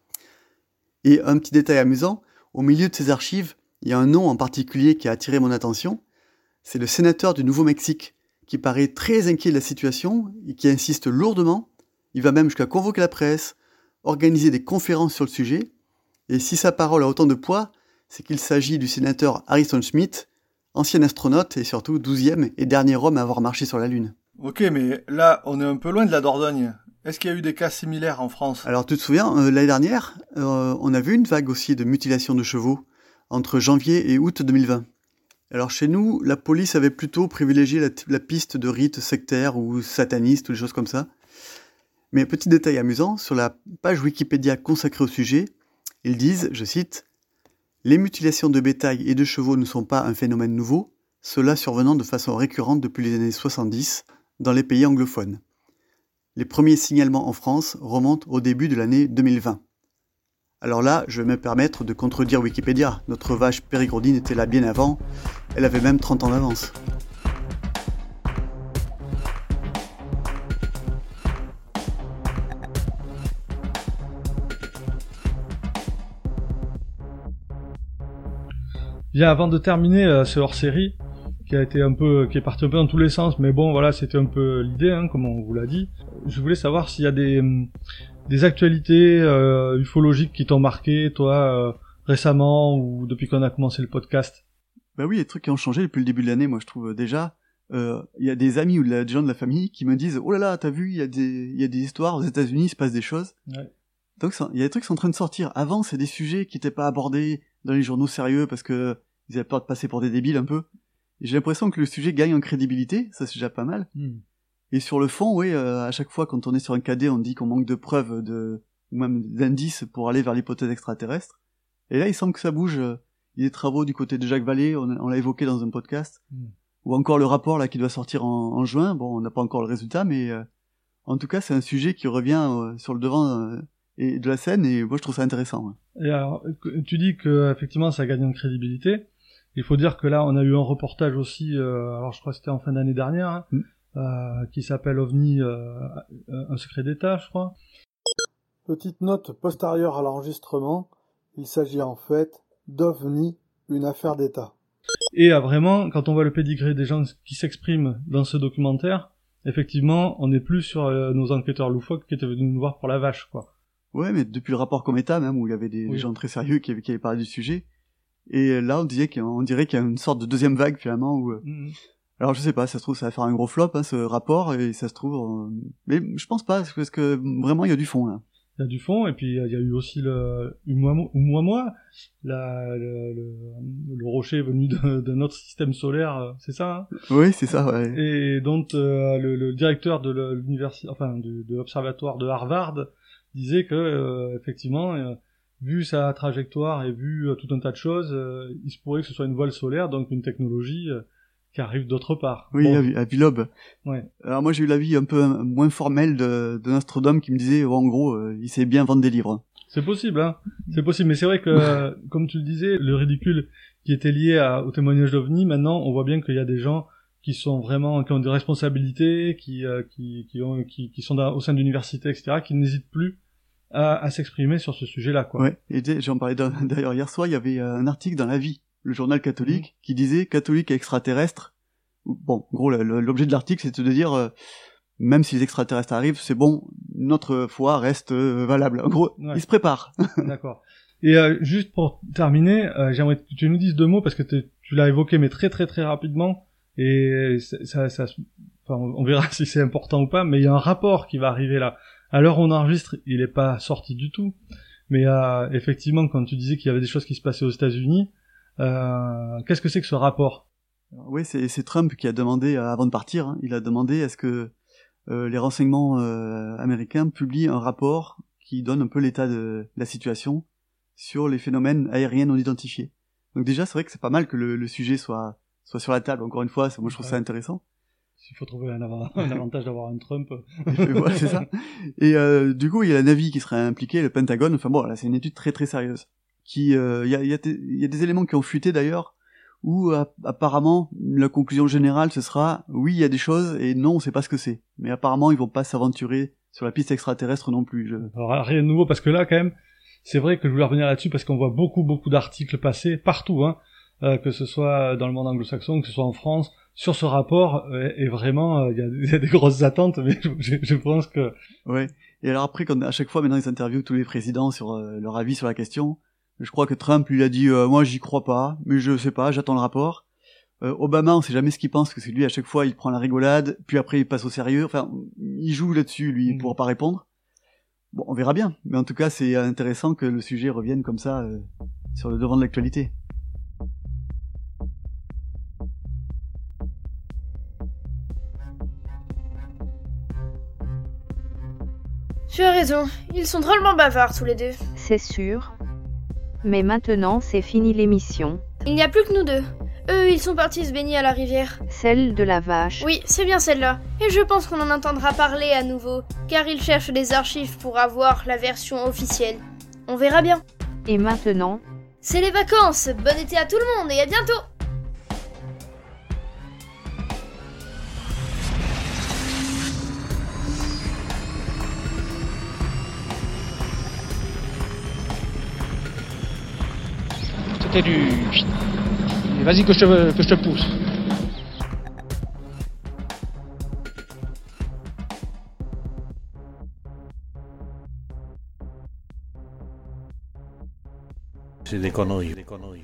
Et un petit détail amusant, au milieu de ces archives, il y a un nom en particulier qui a attiré mon attention. C'est le sénateur du Nouveau-Mexique, qui paraît très inquiet de la situation et qui insiste lourdement. Il va même jusqu'à convoquer la presse, organiser des conférences sur le sujet. Et si sa parole a autant de poids, c'est qu'il s'agit du sénateur Harrison Schmitt, ancien astronaute et surtout douzième et dernier homme à avoir marché sur la Lune. Ok, mais là, on est un peu loin de la Dordogne. Est-ce qu'il y a eu des cas similaires en France? Alors tu te souviens, euh, l'année dernière, euh, on a vu une vague aussi de mutilation de chevaux entre janvier et août 2020. Alors chez nous, la police avait plutôt privilégié la, piste de rites sectaires ou satanistes ou des choses comme ça. Mais petit détail amusant, sur la page Wikipédia consacrée au sujet, ils disent, je cite, Les mutilations de bétail et de chevaux ne sont pas un phénomène nouveau, cela survenant de façon récurrente depuis les années 70 dans les pays anglophones. Les premiers signalements en France remontent au début de l'année 2020. Alors là, je vais me permettre de contredire Wikipédia. Notre vache périgrodine était là bien avant. Elle avait même 30 ans d'avance. Bien, avant de terminer euh, ce hors-série, qui a été un peu, qui est parti un peu dans tous les sens, mais bon, voilà, c'était un peu l'idée, hein, comme on vous l'a dit. Je voulais savoir s'il y a des, des actualités euh, ufologiques qui t'ont marqué, toi, euh, récemment ou depuis qu'on a commencé le podcast. Bah oui, des trucs qui ont changé depuis le début de l'année, moi je trouve déjà. Euh, il y a des amis ou des gens de la famille qui me disent oh là là t'as vu il y a des y a des histoires aux États-Unis il se passe des choses ouais. donc il y a des trucs qui sont en train de sortir avant c'est des sujets qui n'étaient pas abordés dans les journaux sérieux parce que ils avaient peur de passer pour des débiles un peu j'ai l'impression que le sujet gagne en crédibilité, ça c'est déjà pas mal. Hmm. Et sur le fond, oui, euh, à chaque fois quand on est sur un cadet, on dit qu'on manque de preuves, de ou même d'indices pour aller vers l'hypothèse extraterrestre. Et là, il semble que ça bouge. Il y a des travaux du côté de Jacques Vallée, on, l'a évoqué dans un podcast, hmm. ou encore le rapport là qui doit sortir en, juin. Bon, on n'a pas encore le résultat, mais euh, en tout cas, c'est un sujet qui revient euh, sur le devant et de la scène, et moi je trouve ça intéressant. Et alors, tu dis que effectivement, ça gagne en crédibilité. Il faut dire que là, on a eu un reportage aussi, euh, alors je crois que c'était en fin d'année dernière, hein, mm. euh, qui s'appelle OVNI, euh, un secret d'État, je crois. Petite note postérieure à l'enregistrement, il s'agit en fait d'OVNI, une affaire d'État. Et vraiment, quand on voit le pédigré des gens qui s'expriment dans ce documentaire, effectivement, on n'est plus sur nos enquêteurs loufoques qui étaient venus nous voir pour la vache, quoi. Ouais, mais depuis le rapport Cometa, même, où il y avait des, gens très sérieux qui avaient, qui avaient parlé du sujet, et là, on disait qu'on dirait qu'il y a une sorte de deuxième vague finalement. Où, euh, mhm. Alors je sais pas, ça se trouve ça va faire un gros flop hein, ce rapport et ça se trouve, euh, mais je pense pas parce que vraiment il y a du fond là. Il y a du fond et puis il y a eu aussi le moi la, le, le, rocher venu de, notre système solaire, euh, c'est ça hein? Oui, c'est ça. Ouais. Et donc le, directeur de l'université, enfin de, de l'observatoire de Harvard disait que effectivement vu sa trajectoire et vu euh, tout un tas de choses, euh, il se pourrait que ce soit une voile solaire, donc une technologie euh, qui arrive d'autre part. Oui, à, Bilob. Ouais. Alors moi j'ai eu l'avis un peu moins formel de, de Nostrodome qui me disait, oh, en gros, il sait bien vendre des livres. C'est possible, hein. C'est possible, mais c'est vrai que, comme tu le disais, le ridicule qui était lié à, au témoignage d'OVNI, maintenant, on voit bien qu'il y a des gens qui sont vraiment, qui ont des responsabilités, qui, qui, qui, ont, qui, qui sont au sein de l'université, etc., qui n'hésitent plus à, s'exprimer sur ce sujet-là, quoi. Ouais. Et j'en parlais d'ailleurs hier soir, il y avait euh, un article dans La Vie, le journal catholique, mmh. qui disait catholique et extraterrestre. Bon, en gros, l'objet de l'article, c'était de dire, euh, même si les extraterrestres arrivent, c'est bon, notre foi reste euh, valable. En gros, ils se préparent. D'accord. Et juste pour terminer, j'aimerais que tu nous dises deux mots parce que tu l'as évoqué, mais très très très rapidement. Et ça, ça, enfin, on verra si c'est important ou pas, mais il y a un rapport qui va arriver là À l'heure où on enregistre, il n'est pas sorti du tout. Mais euh, effectivement, quand tu disais qu'il y avait des choses qui se passaient aux États-Unis, euh, qu'est-ce que c'est que ce rapport? Oui, c'est Trump qui a demandé, euh, avant de partir, hein, il a demandé est-ce que euh, les renseignements euh, américains publient un rapport qui donne un peu l'état de la situation sur les phénomènes aériens non identifiés. Donc déjà, c'est vrai que c'est pas mal que le, le, sujet soit soit sur la table. Encore une fois, moi je trouve ça intéressant. S'il faut trouver un, un avantage d'avoir un Trump. ouais, c'est ça. Et euh, du coup, il y a la Navy qui serait impliquée, le Pentagone. Enfin bon, là, c'est une étude très très sérieuse. Qui, euh, il y, a, y, a y, a, des éléments qui ont fuité d'ailleurs, où apparemment la conclusion générale ce sera oui, il y a des choses et non, on sait pas ce que c'est. Mais apparemment, ils vont pas s'aventurer sur la piste extraterrestre non plus. Je... Alors rien de nouveau parce que là, quand même, c'est vrai que je voulais revenir là-dessus parce qu'on voit beaucoup beaucoup d'articles passer partout, hein, euh, que ce soit dans le monde anglo-saxon, que ce soit en France, sur ce rapport. Euh, et vraiment, euh, il y, a des grosses attentes, mais je, je pense que. Ouais. Et alors après, quand à chaque fois maintenant ils interviewent tous les présidents sur leur avis sur la question, je crois que Trump lui a dit moi j'y crois pas, mais je sais pas, j'attends le rapport. Obama, on sait jamais ce qu'il pense, que c'est lui à chaque fois il prend la rigolade, puis après il passe au sérieux. Enfin, il joue là-dessus, lui, il mmh. pourra pas répondre. Bon, on verra bien. Mais en tout cas, c'est intéressant que le sujet revienne comme ça euh, sur le devant de l'actualité. Tu as raison, ils sont drôlement bavards tous les deux. C'est sûr. Mais maintenant, c'est fini l'émission. Il n'y a plus que nous deux. Eux, ils sont partis se baigner à la rivière. Celle de la vache. Oui, c'est bien celle-là. Et je pense qu'on en entendra parler à nouveau, car ils cherchent des archives pour avoir la version officielle. On verra bien. Et maintenant? C'est les vacances. Bon été à tout le monde et à bientôt. Vas-y que je te, pousse. C'est des conneries, des conneries.